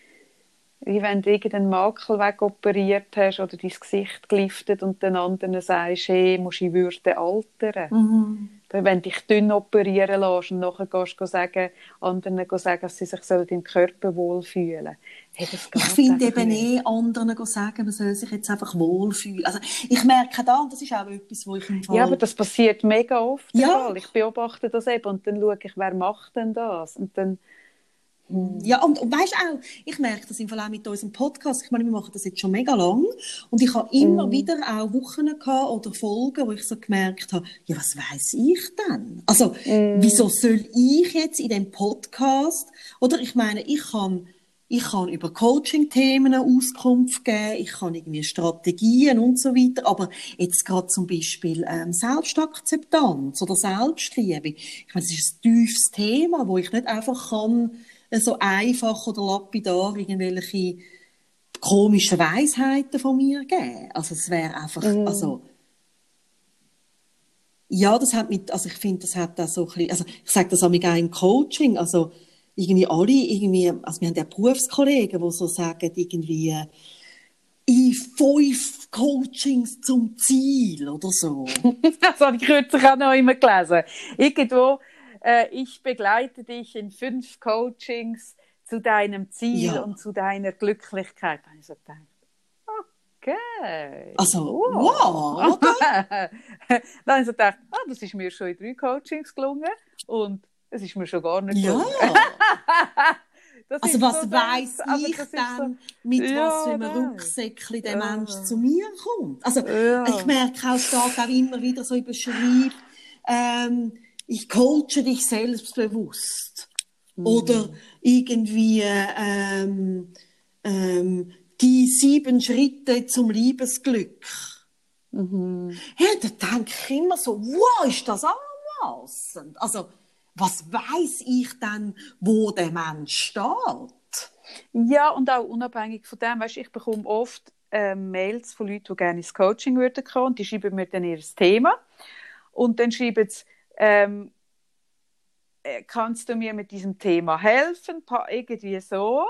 wie wenn du irgendeinen Makel wegoperiert hast oder dein Gesicht geliftet und den anderen sagst, hey, musst in Würde altern. Wenn du dich dünn operieren lässt und nachher gehst du sagen, anderen sagen, dass sie sich im Körper wohlfühlen hey, Ich finde eben nicht. eh, anderen sagen, man soll sich jetzt einfach wohlfühlen. Also, ich merke da, und das ist auch etwas, wo ich im Fall... Ja, aber das passiert mega oft. Ja. Ich beobachte das eben und dann schaue ich, wer macht denn das? Und dann, Ja, und, und weißt auch, ich merke das im Fall auch mit unserem Podcast. Ich meine, wir machen das jetzt schon mega lang. Und ich habe immer Mhm. wieder auch Wochen gehabt oder Folgen, wo ich so gemerkt habe, ja, was weiß ich denn? Also, Mhm. wieso soll ich jetzt in dem Podcast, oder ich meine, ich kann, ich kann über Coaching-Themen Auskunft geben, ich kann irgendwie Strategien und so weiter, aber jetzt gerade zum Beispiel ähm, Selbstakzeptanz oder Selbstliebe, ich meine, das ist ein tiefes Thema, wo ich nicht einfach kann, so einfach oder lapidar irgendwelche komischen Weisheiten von mir geben. Also es wäre einfach, also ja, das hat mit, also ich finde, das hat da so ein bisschen, also ich sage das auch mit im Coaching, also irgendwie alle, irgendwie, also wir haben ja Berufskollegen, die so sagen, irgendwie, in fünf Coachings zum Ziel oder so. [laughs] das habe ich kürzlich auch noch immer gelesen. Irgendwo, ich begleite dich in fünf Coachings zu deinem Ziel Ja. und zu deiner Glücklichkeit. Da habe ich so gedacht, okay. Also, wow, oder? [laughs] Dann habe ich so gedacht, ah, das ist mir schon in drei Coachings gelungen und es ist mir schon gar nicht Ja. gelungen. [laughs] Das Also was so aber ich dann, mit Ja, was für einem. Rucksäckchen der Ja. Mensch zu mir kommt? Also Ja. ich merke auch, steht auch immer wieder so überschrieben, ähm, ich coache dich selbstbewusst. Mhm. Oder irgendwie ähm, ähm, die sieben Schritte zum Liebesglück. Mhm. Ja, da denke ich immer so, wow, ist das anmassend. Also, was weiß ich dann, wo der Mensch steht? Ja, und auch unabhängig von dem, weißt, ich bekomme oft ähm, Mails von Leuten, die gerne ins Coaching würden kommen, und die schreiben mir dann ihr Thema. Und dann schreiben sie, ähm, äh, kannst du mir mit diesem Thema helfen? Irgendwie so.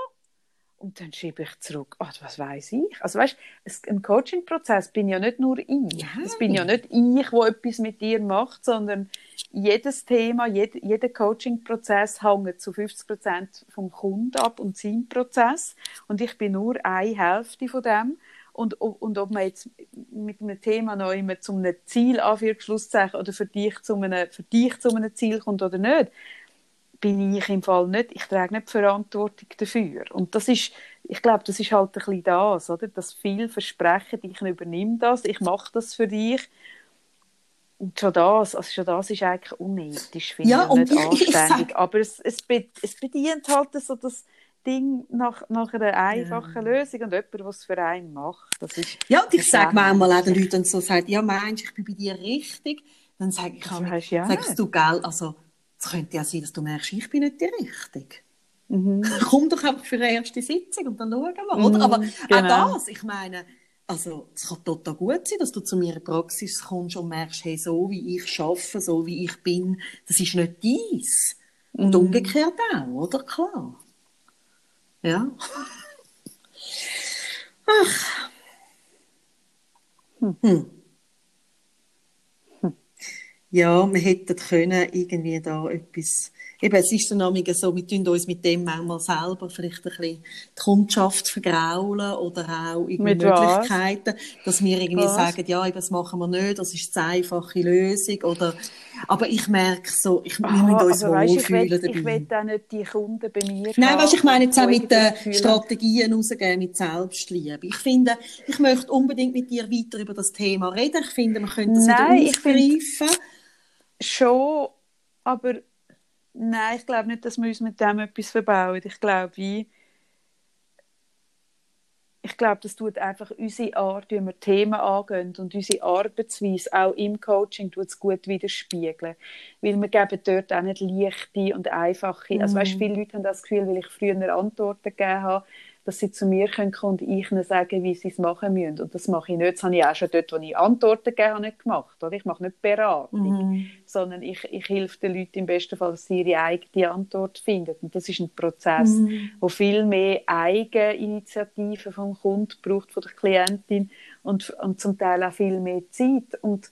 Und dann schreibe ich zurück, oh, was weiß ich? Also weißt, es, ein Coaching-Prozess bin ja nicht nur ich. Es bin ja nicht ich, wo etwas mit dir macht, sondern jedes Thema, jed, jeder Coaching-Prozess hängt zu 50 Prozent vom Kunden ab und seinem Prozess. Und ich bin nur eine Hälfte von dem. Und, und ob man jetzt mit einem Thema noch immer zu einem Ziel, Anführungsschlusszeichen, oder für dich zu einem, für dich zu einem Ziel kommt oder nicht, bin ich im Fall nicht, ich trage nicht die Verantwortung dafür. Und das ist, ich glaube, das ist halt ein bisschen das, oder? Dass viel versprechen, ich übernehme das, ich mache das für dich. und schon das, also schon das ist eigentlich unethisch, finde Ja, ich, nicht ich- ich anständig. sag- Aber es, es bedient halt so das Ding nach, nach einer einfachen Lösung und jemand, es für einen macht. Das ist, Ja, und ich sage manchmal auch den Leuten so, sagt, ja, meinst ich bin bei dir richtig? Dann sage ich, Das du ja sagst du, gell, also, es könnte ja sein, dass du merkst, ich bin nicht die Richtige. Mhm. [laughs] Komm doch einfach für eine erste Sitzung und dann schauen wir, Mhm, oder? Aber genau. auch das, ich meine, also, es kann total gut sein, dass du zu mir in Praxis kommst und merkst, hey, so wie ich arbeite, so wie ich bin, das ist nicht dies. Und Mhm. umgekehrt auch, oder? Klar. Ja. Ach. Hm. Ja, wir hätten können irgendwie da etwas, eben, es ist dann manchmal so, wir tun uns mit dem manchmal selber vielleicht ein bisschen die Kundschaft vergraulen oder auch irgendwie Mit was? Möglichkeiten, dass wir irgendwie Was? sagen, ja, eben, das machen wir nicht, das ist die einfache Lösung oder, aber ich merke so, ich, wir müssen Ah, uns aber weisst, ich wohlfühlen will, dabei. ich will auch nicht die Kunden bei mir Nein, weißt, ich meine jetzt auch mit den Strategien rausgehen, mit Selbstliebe. Ich finde, ich möchte unbedingt mit dir weiter über das Thema reden. Ich finde, man könnte das Nein, wieder ich aufgreifen. Schon, aber nein, ich glaube nicht, dass wir uns mit dem etwas verbauen. Ich glaube, wie ich glaube, das tut einfach unsere Art, wie wir Themen angehen und unsere Arbeitsweise auch im Coaching tut es gut widerspiegeln. Weil wir geben dort auch nicht leichte und einfache. Also weißt, viele Leute haben das Gefühl, weil ich früher Antworten gegeben habe, dass sie zu mir können kommen und ich ihnen sagen, wie sie es machen müssen. Und das mache ich nicht. Das habe ich auch schon dort, wo ich Antworten gegeben habe, nicht gemacht. Oder? Ich mache nicht Beratung, sondern ich, ich helfe den Leuten im besten Fall, dass sie ihre eigene Antwort finden. Und das ist ein Prozess, wo viel mehr Eigeninitiative vom Kunden braucht, von der Klientin und, und zum Teil auch viel mehr Zeit. Und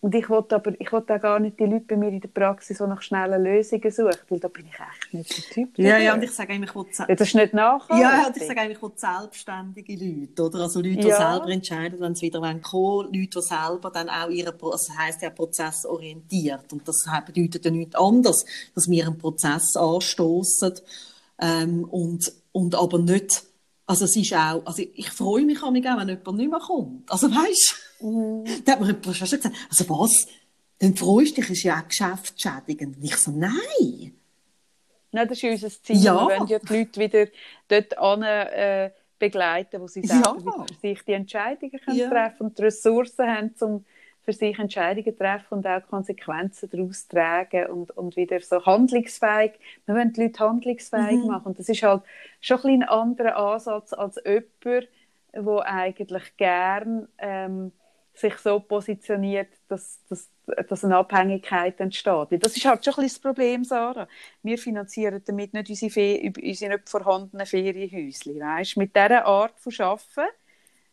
und ich wollte aber ich wollte auch gar nicht die Leute bei mir in der Praxis, die nach schnellen Lösungen suchen, weil da bin ich echt nicht der Typ. Ja, dafür. ja, und ich sage eigentlich, ich will Ja, das ist nicht nachhaltig. Ja, und ich sage eigentlich, ich selbstständige Leute, oder? Also Leute, die Ja. selber entscheiden, wenn sie wieder kommen wollen. Leute, die selber dann auch ihren, also das heisst ja prozessorientiert. Und das bedeutet ja nichts anderes, dass wir einen Prozess anstoßen, ähm, und, und aber nicht, also es ist auch, also ich freue mich auch, wenn jemand nicht mehr kommt. Also weißt Da hat mir jemand schon gesagt, also was? Dann freust du dich, ist ja auch geschäftsschädigend. Und ich so, nein. Nein, das ist unser Ziel. Ja. Wir wollen ja die Leute wieder dort an, äh, begleiten, wo sie Ja. selber wieder für sich die Entscheidungen können Ja. treffen und die Ressourcen haben, um für sich Entscheidungen zu treffen und auch Konsequenzen daraus tragen und, und wieder so handlungsfähig. Wir wollen die Leute handlungsfähig Mhm. machen. Und das ist halt schon ein, ein anderer Ansatz als jemand, der eigentlich gern ähm, sich so positioniert, dass, dass, dass eine Abhängigkeit entsteht. Weil Das ist halt schon ein das Problem, Sarah. Wir finanzieren damit nicht unsere, Fe unsere nicht vorhandenen Ferienhäuschen. Weißt? Mit dieser Art von Arbeiten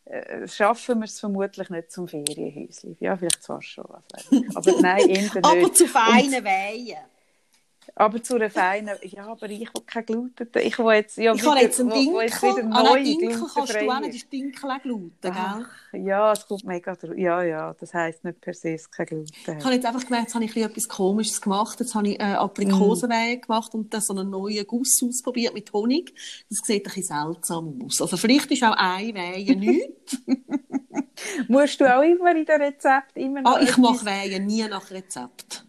äh, schaffen wir es vermutlich nicht zum Ferienhäuschen. Ja, vielleicht zwar schon. ich. Aber nein, [laughs] eher nicht. Aber zu feinen Wehen. Aber zu einer feinen, ja, aber ich will kein Gluten. Ich will jetzt, ja, Ich habe jetzt einen wo- Dinkel. wo jetzt wieder neue einen Dinkel kannst du auch nicht, ist Dinkel auch Gluten, gell? Ach, ja, es kommt mega drauf. Ja, ja, das heisst nicht per se, es kein Gluten Ich habe jetzt einfach gemerkt, jetzt habe ich ein etwas Komisches gemacht. Jetzt habe ich äh, Mhm. Aprikosenweihe gemacht und dann so einen neuen Guss ausprobiert mit Honig. Das sieht ein bisschen seltsam aus. Also vielleicht ist auch eine Weihe nichts. [laughs] Musst du auch immer in den Rezept immer noch ah, ich mache Weihen nie nach Rezept.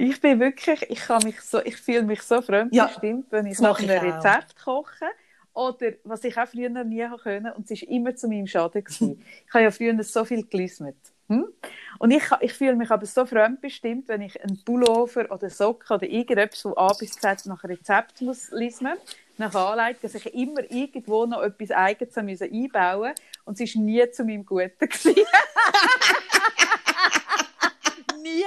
Ich bin wirklich, ich kann mich so, ich fühle mich so fremdbestimmt, wenn ich nach einem. Rezept koche. Oder, was ich auch früher nie können, und es war immer zu meinem Schaden. Gewesen. [laughs] ich habe ja früher so viel gelismet. Hm? Und ich, ich fühle mich aber so fremdbestimmt, wenn ich einen Pullover oder Socken oder irgendetwas von A bis Z nach Rezept muss lismen, nach Anleitung, dass ich immer irgendwo noch etwas Eigenes einbauen und es war nie zu meinem Guten. [laughs] nie.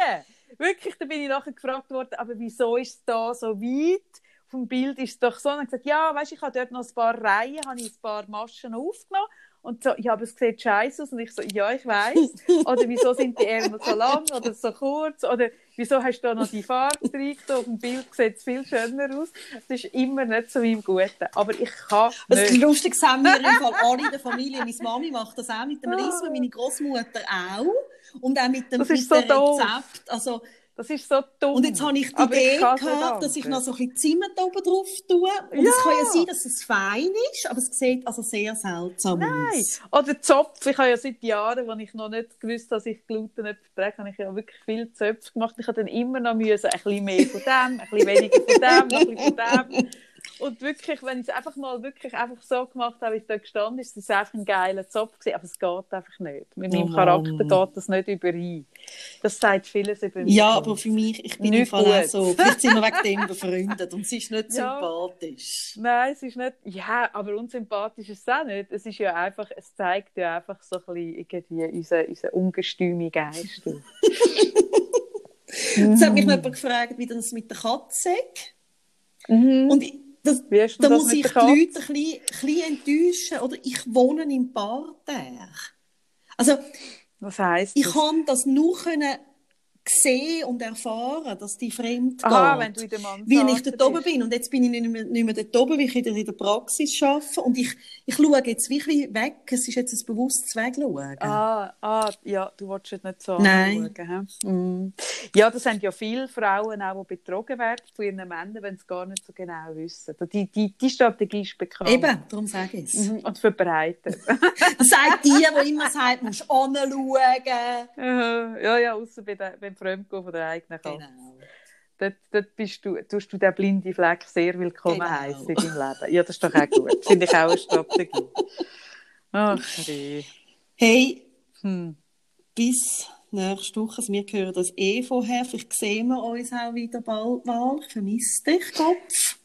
Wirklich, da bin ich nachher gefragt worden, aber wieso ist es da so weit? Vom Bild ist es doch so. Und dann gesagt, ja, weißt, ich habe dort noch ein paar Reihen, habe ich ein paar Maschen aufgenommen. Und so, ja, aber es sieht scheiße aus. Und ich so, ja, ich weiß. [laughs] Oder wieso sind die Ärmel so lang oder so kurz? Oder wieso hast du da noch die Farbe drin? Auf dem Bild sieht es viel schöner aus. Das ist immer nicht so meinem Guten. Aber ich kann Das nicht. ist lustig, das haben wir im Fall alle in der Familie. Meine Mami macht das auch mit dem Lismen, meine Großmutter auch. Und auch mit dem, Das mit ist so dem. Rezept. Also, Das ist so dumm. Und jetzt habe ich die Aber Idee es gehabt, dass ich noch so ein bisschen Zimt oben drauf tue. Und Ja. es kann ja sein, dass es fein ist, aber es sieht also sehr seltsam Nein. aus. Oder Zopf. Ich habe ja seit Jahren, als ich noch nicht gewusst dass ich Gluten nicht vertrage, habe ich ja wirklich viel Zöpfe gemacht. Ich habe dann immer noch müssen, ein bisschen mehr von dem, ein bisschen weniger von dem, noch ein bisschen von dem. Und wirklich, wenn ich es einfach mal wirklich einfach so gemacht habe, wie es da gestanden ist, ist es einfach ein geiler Zopf gewesen, aber es geht einfach nicht. Mit meinem Oh Charakter geht das nicht überein. Das sagt vieles über mich. Ja, aber für mich, ich bin im Nicht Fall auch so. Vielleicht sind wir wegen dem befreundet und sie ist nicht [laughs] Ja. sympathisch. Nein, es ist nicht, ja, aber unsympathisch ist es auch nicht. Es ist ja einfach, es zeigt ja einfach so ein bisschen irgendwie unseren, unseren ungestümen Geist. [laughs] Es hat mich noch jemand gefragt, wie das mit der Katze ist. Mhm. Und ich, das, du da das muss ich die? Leute ein bisschen, ein bisschen enttäuschen. Oder ich wohne im Parterre. Also, Was heisst ich das? kann das nur können sehen und erfahren, dass die fremd Aha, geht. wenn du in der Mansarde Wie ich dort oben bin. Und jetzt bin ich nicht mehr, nicht mehr dort oben, weil ich wieder in der Praxis arbeite. Und ich, ich schaue jetzt wirklich weg. Es ist jetzt ein bewusstes Wegschauen. Ah, ah, ja, du willst es nicht so Nein. anschauen. hä? Mm. Ja, das haben ja viele Frauen auch, die betrogen werden von ihren Männern, wenn sie gar nicht so genau wissen. Die, die, die Strategie ist bekannt. Eben, darum sage ich es. Mhm, Und verbreitet. [laughs] Das sagt die, die immer sagt, du musst [laughs] anschauen. ja, ja, außer bei der, beim Fremdgehen von der eigenen Katze. Genau. Dort, dort bist du, tust du den blinden Fleck sehr willkommen Genau. heißen in deinem Leben. Ja, das ist doch auch gut. Finde ich auch eine Strategie. Ach, nee. Hey, Hm. bis nächste Woche. Also wir hören das eh vorher. Vielleicht sehen wir uns auch wieder bald mal. Ich vermisse dich, Kopf.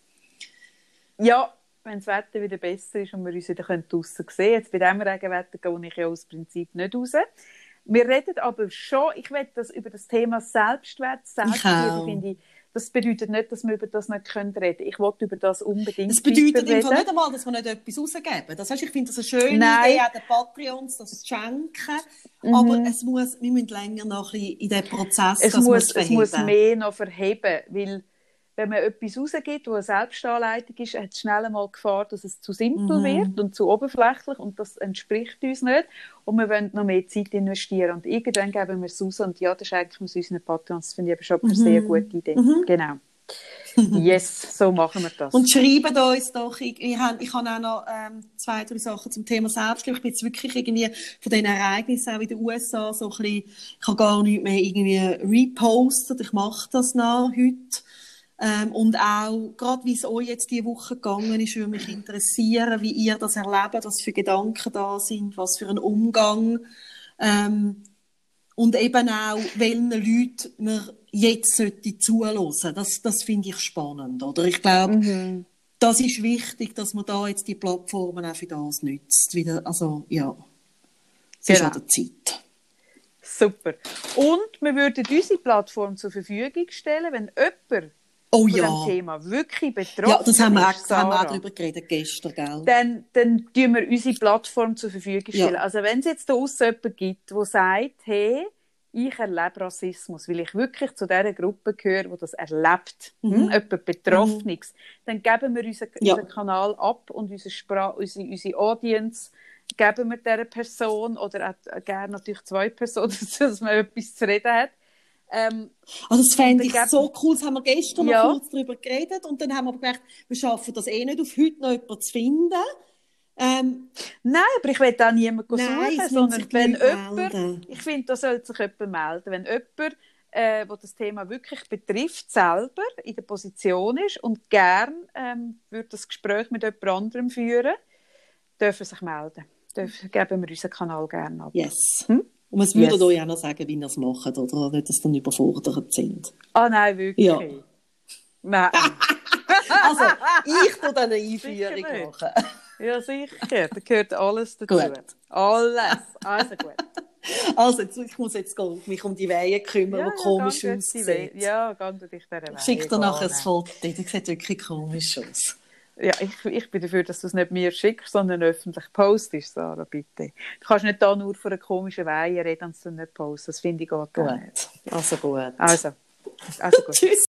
Ja, wenn das Wetter wieder besser ist und wir uns wieder draussen sehen können. Jetzt bei diesem Regenwetter gehe ich ja aus Prinzip nicht raus. Wir reden aber schon, ich will das über das Thema Selbstwert, Selbstliebe, finde ich, das bedeutet nicht, dass wir über das nicht können reden Ich will über das unbedingt Das bedeutet im Fall nicht einmal, dass wir nicht etwas rausgeben. Das heißt, ich finde das eine schöne Nein. Idee, auch den Patreons das zu schenken. Aber es muss, wir müssen länger noch ein bisschen in den Prozess, es muss, es muss mehr noch verheben, weil wenn man etwas rausgibt, wo eine Selbstanleitung ist, hat es schnell einmal Gefahr, dass es zu simpel Mhm. wird und zu oberflächlich und das entspricht uns nicht und wir wollen noch mehr Zeit investieren und irgendwann geben wir es raus und ja, das ist eigentlich aus unseren Patrons, das finde ich aber schon eine sehr gute Idee. Genau. [laughs] Yes, so machen wir das. Und schreibt uns doch, ich, ich, habe, ich habe auch noch ähm, zwei, drei Sachen zum Thema Selbstliebe. Ich bin jetzt wirklich irgendwie von den Ereignissen auch in den USA so ein bisschen, ich habe gar nicht mehr irgendwie repostet, ich mache das noch heute. Ähm, und auch, gerade wie es euch jetzt diese Woche gegangen ist, würde mich interessieren, wie ihr das erlebt, was für Gedanken da sind, was für ein Umgang. Ähm, und eben auch, welchen Leuten man jetzt sollte zuhören. Das, das finde ich spannend, oder? Ich glaube, Mhm. das ist wichtig, dass man da jetzt die Plattformen auch für das nützt. Wieder, also, ja. Es ist Genau. an der Zeit. Super. Und wir würden unsere Plattform zur Verfügung stellen, wenn jemand Oh ja. diesem Thema wirklich betroffen Ja, das haben wir, auch, da haben wir auch Sarah, drüber geredet gestern, gell? dann, dann tun wir unsere Plattform zur Verfügung Ja. stellen. Also wenn es jetzt draussen jemanden gibt, der sagt, hey, ich erlebe Rassismus, weil ich wirklich zu dieser Gruppe gehöre, die das erlebt, Mhm. hm, jemand Betroffenes, dann geben wir unseren, Ja. unseren Kanal ab und unsere, Spra unsere, unsere Audience geben wir dieser Person oder auch gerne natürlich zwei Personen, [laughs] dass man etwas zu reden hat. Ähm, Also das fände ich so cool. Das haben wir gestern Ja. noch kurz darüber geredet. Und dann haben wir gedacht, wir schaffen das eh nicht, auf heute noch jemanden zu finden. Ähm, Nein, aber ich will da niemanden Nein, suchen, sondern wenn jemand, melden. ich finde, da sollte sich jemand melden, wenn jemand, äh, wo das Thema wirklich betrifft, selber in der Position ist und gern ähm, würde das Gespräch mit jemand anderem führen, dürfen sich melden. Dürfen, geben wir unseren Kanal gerne ab. yes. Hm? Und es würde Yes. euch auch noch sagen, wie ihr es macht, oder nicht, dass ihr dann überfordert sind. Ah nein, wirklich? Ja. Nein. [laughs] Also, ich tue dann eine Einführung machen. ja, sicher. Da gehört alles dazu. Gut. Alles. Also gut. [laughs] Also, jetzt, ich muss jetzt gehen, mich um die Wehen kümmern, die komisch We- aussehen. Ja, gang du dich dieser Ich schicke dir nachher ein. Foto, die sieht wirklich komisch aus. Ja, ich, ich bin dafür, dass du es nicht mir schickst, sondern öffentlich postest, Sarah, bitte. Du kannst nicht da nur von einer komischen Weihe reden und es dann nicht posten. Das finde ich gar nicht. Gut, also gut. Also, also gut. [laughs] Tschüss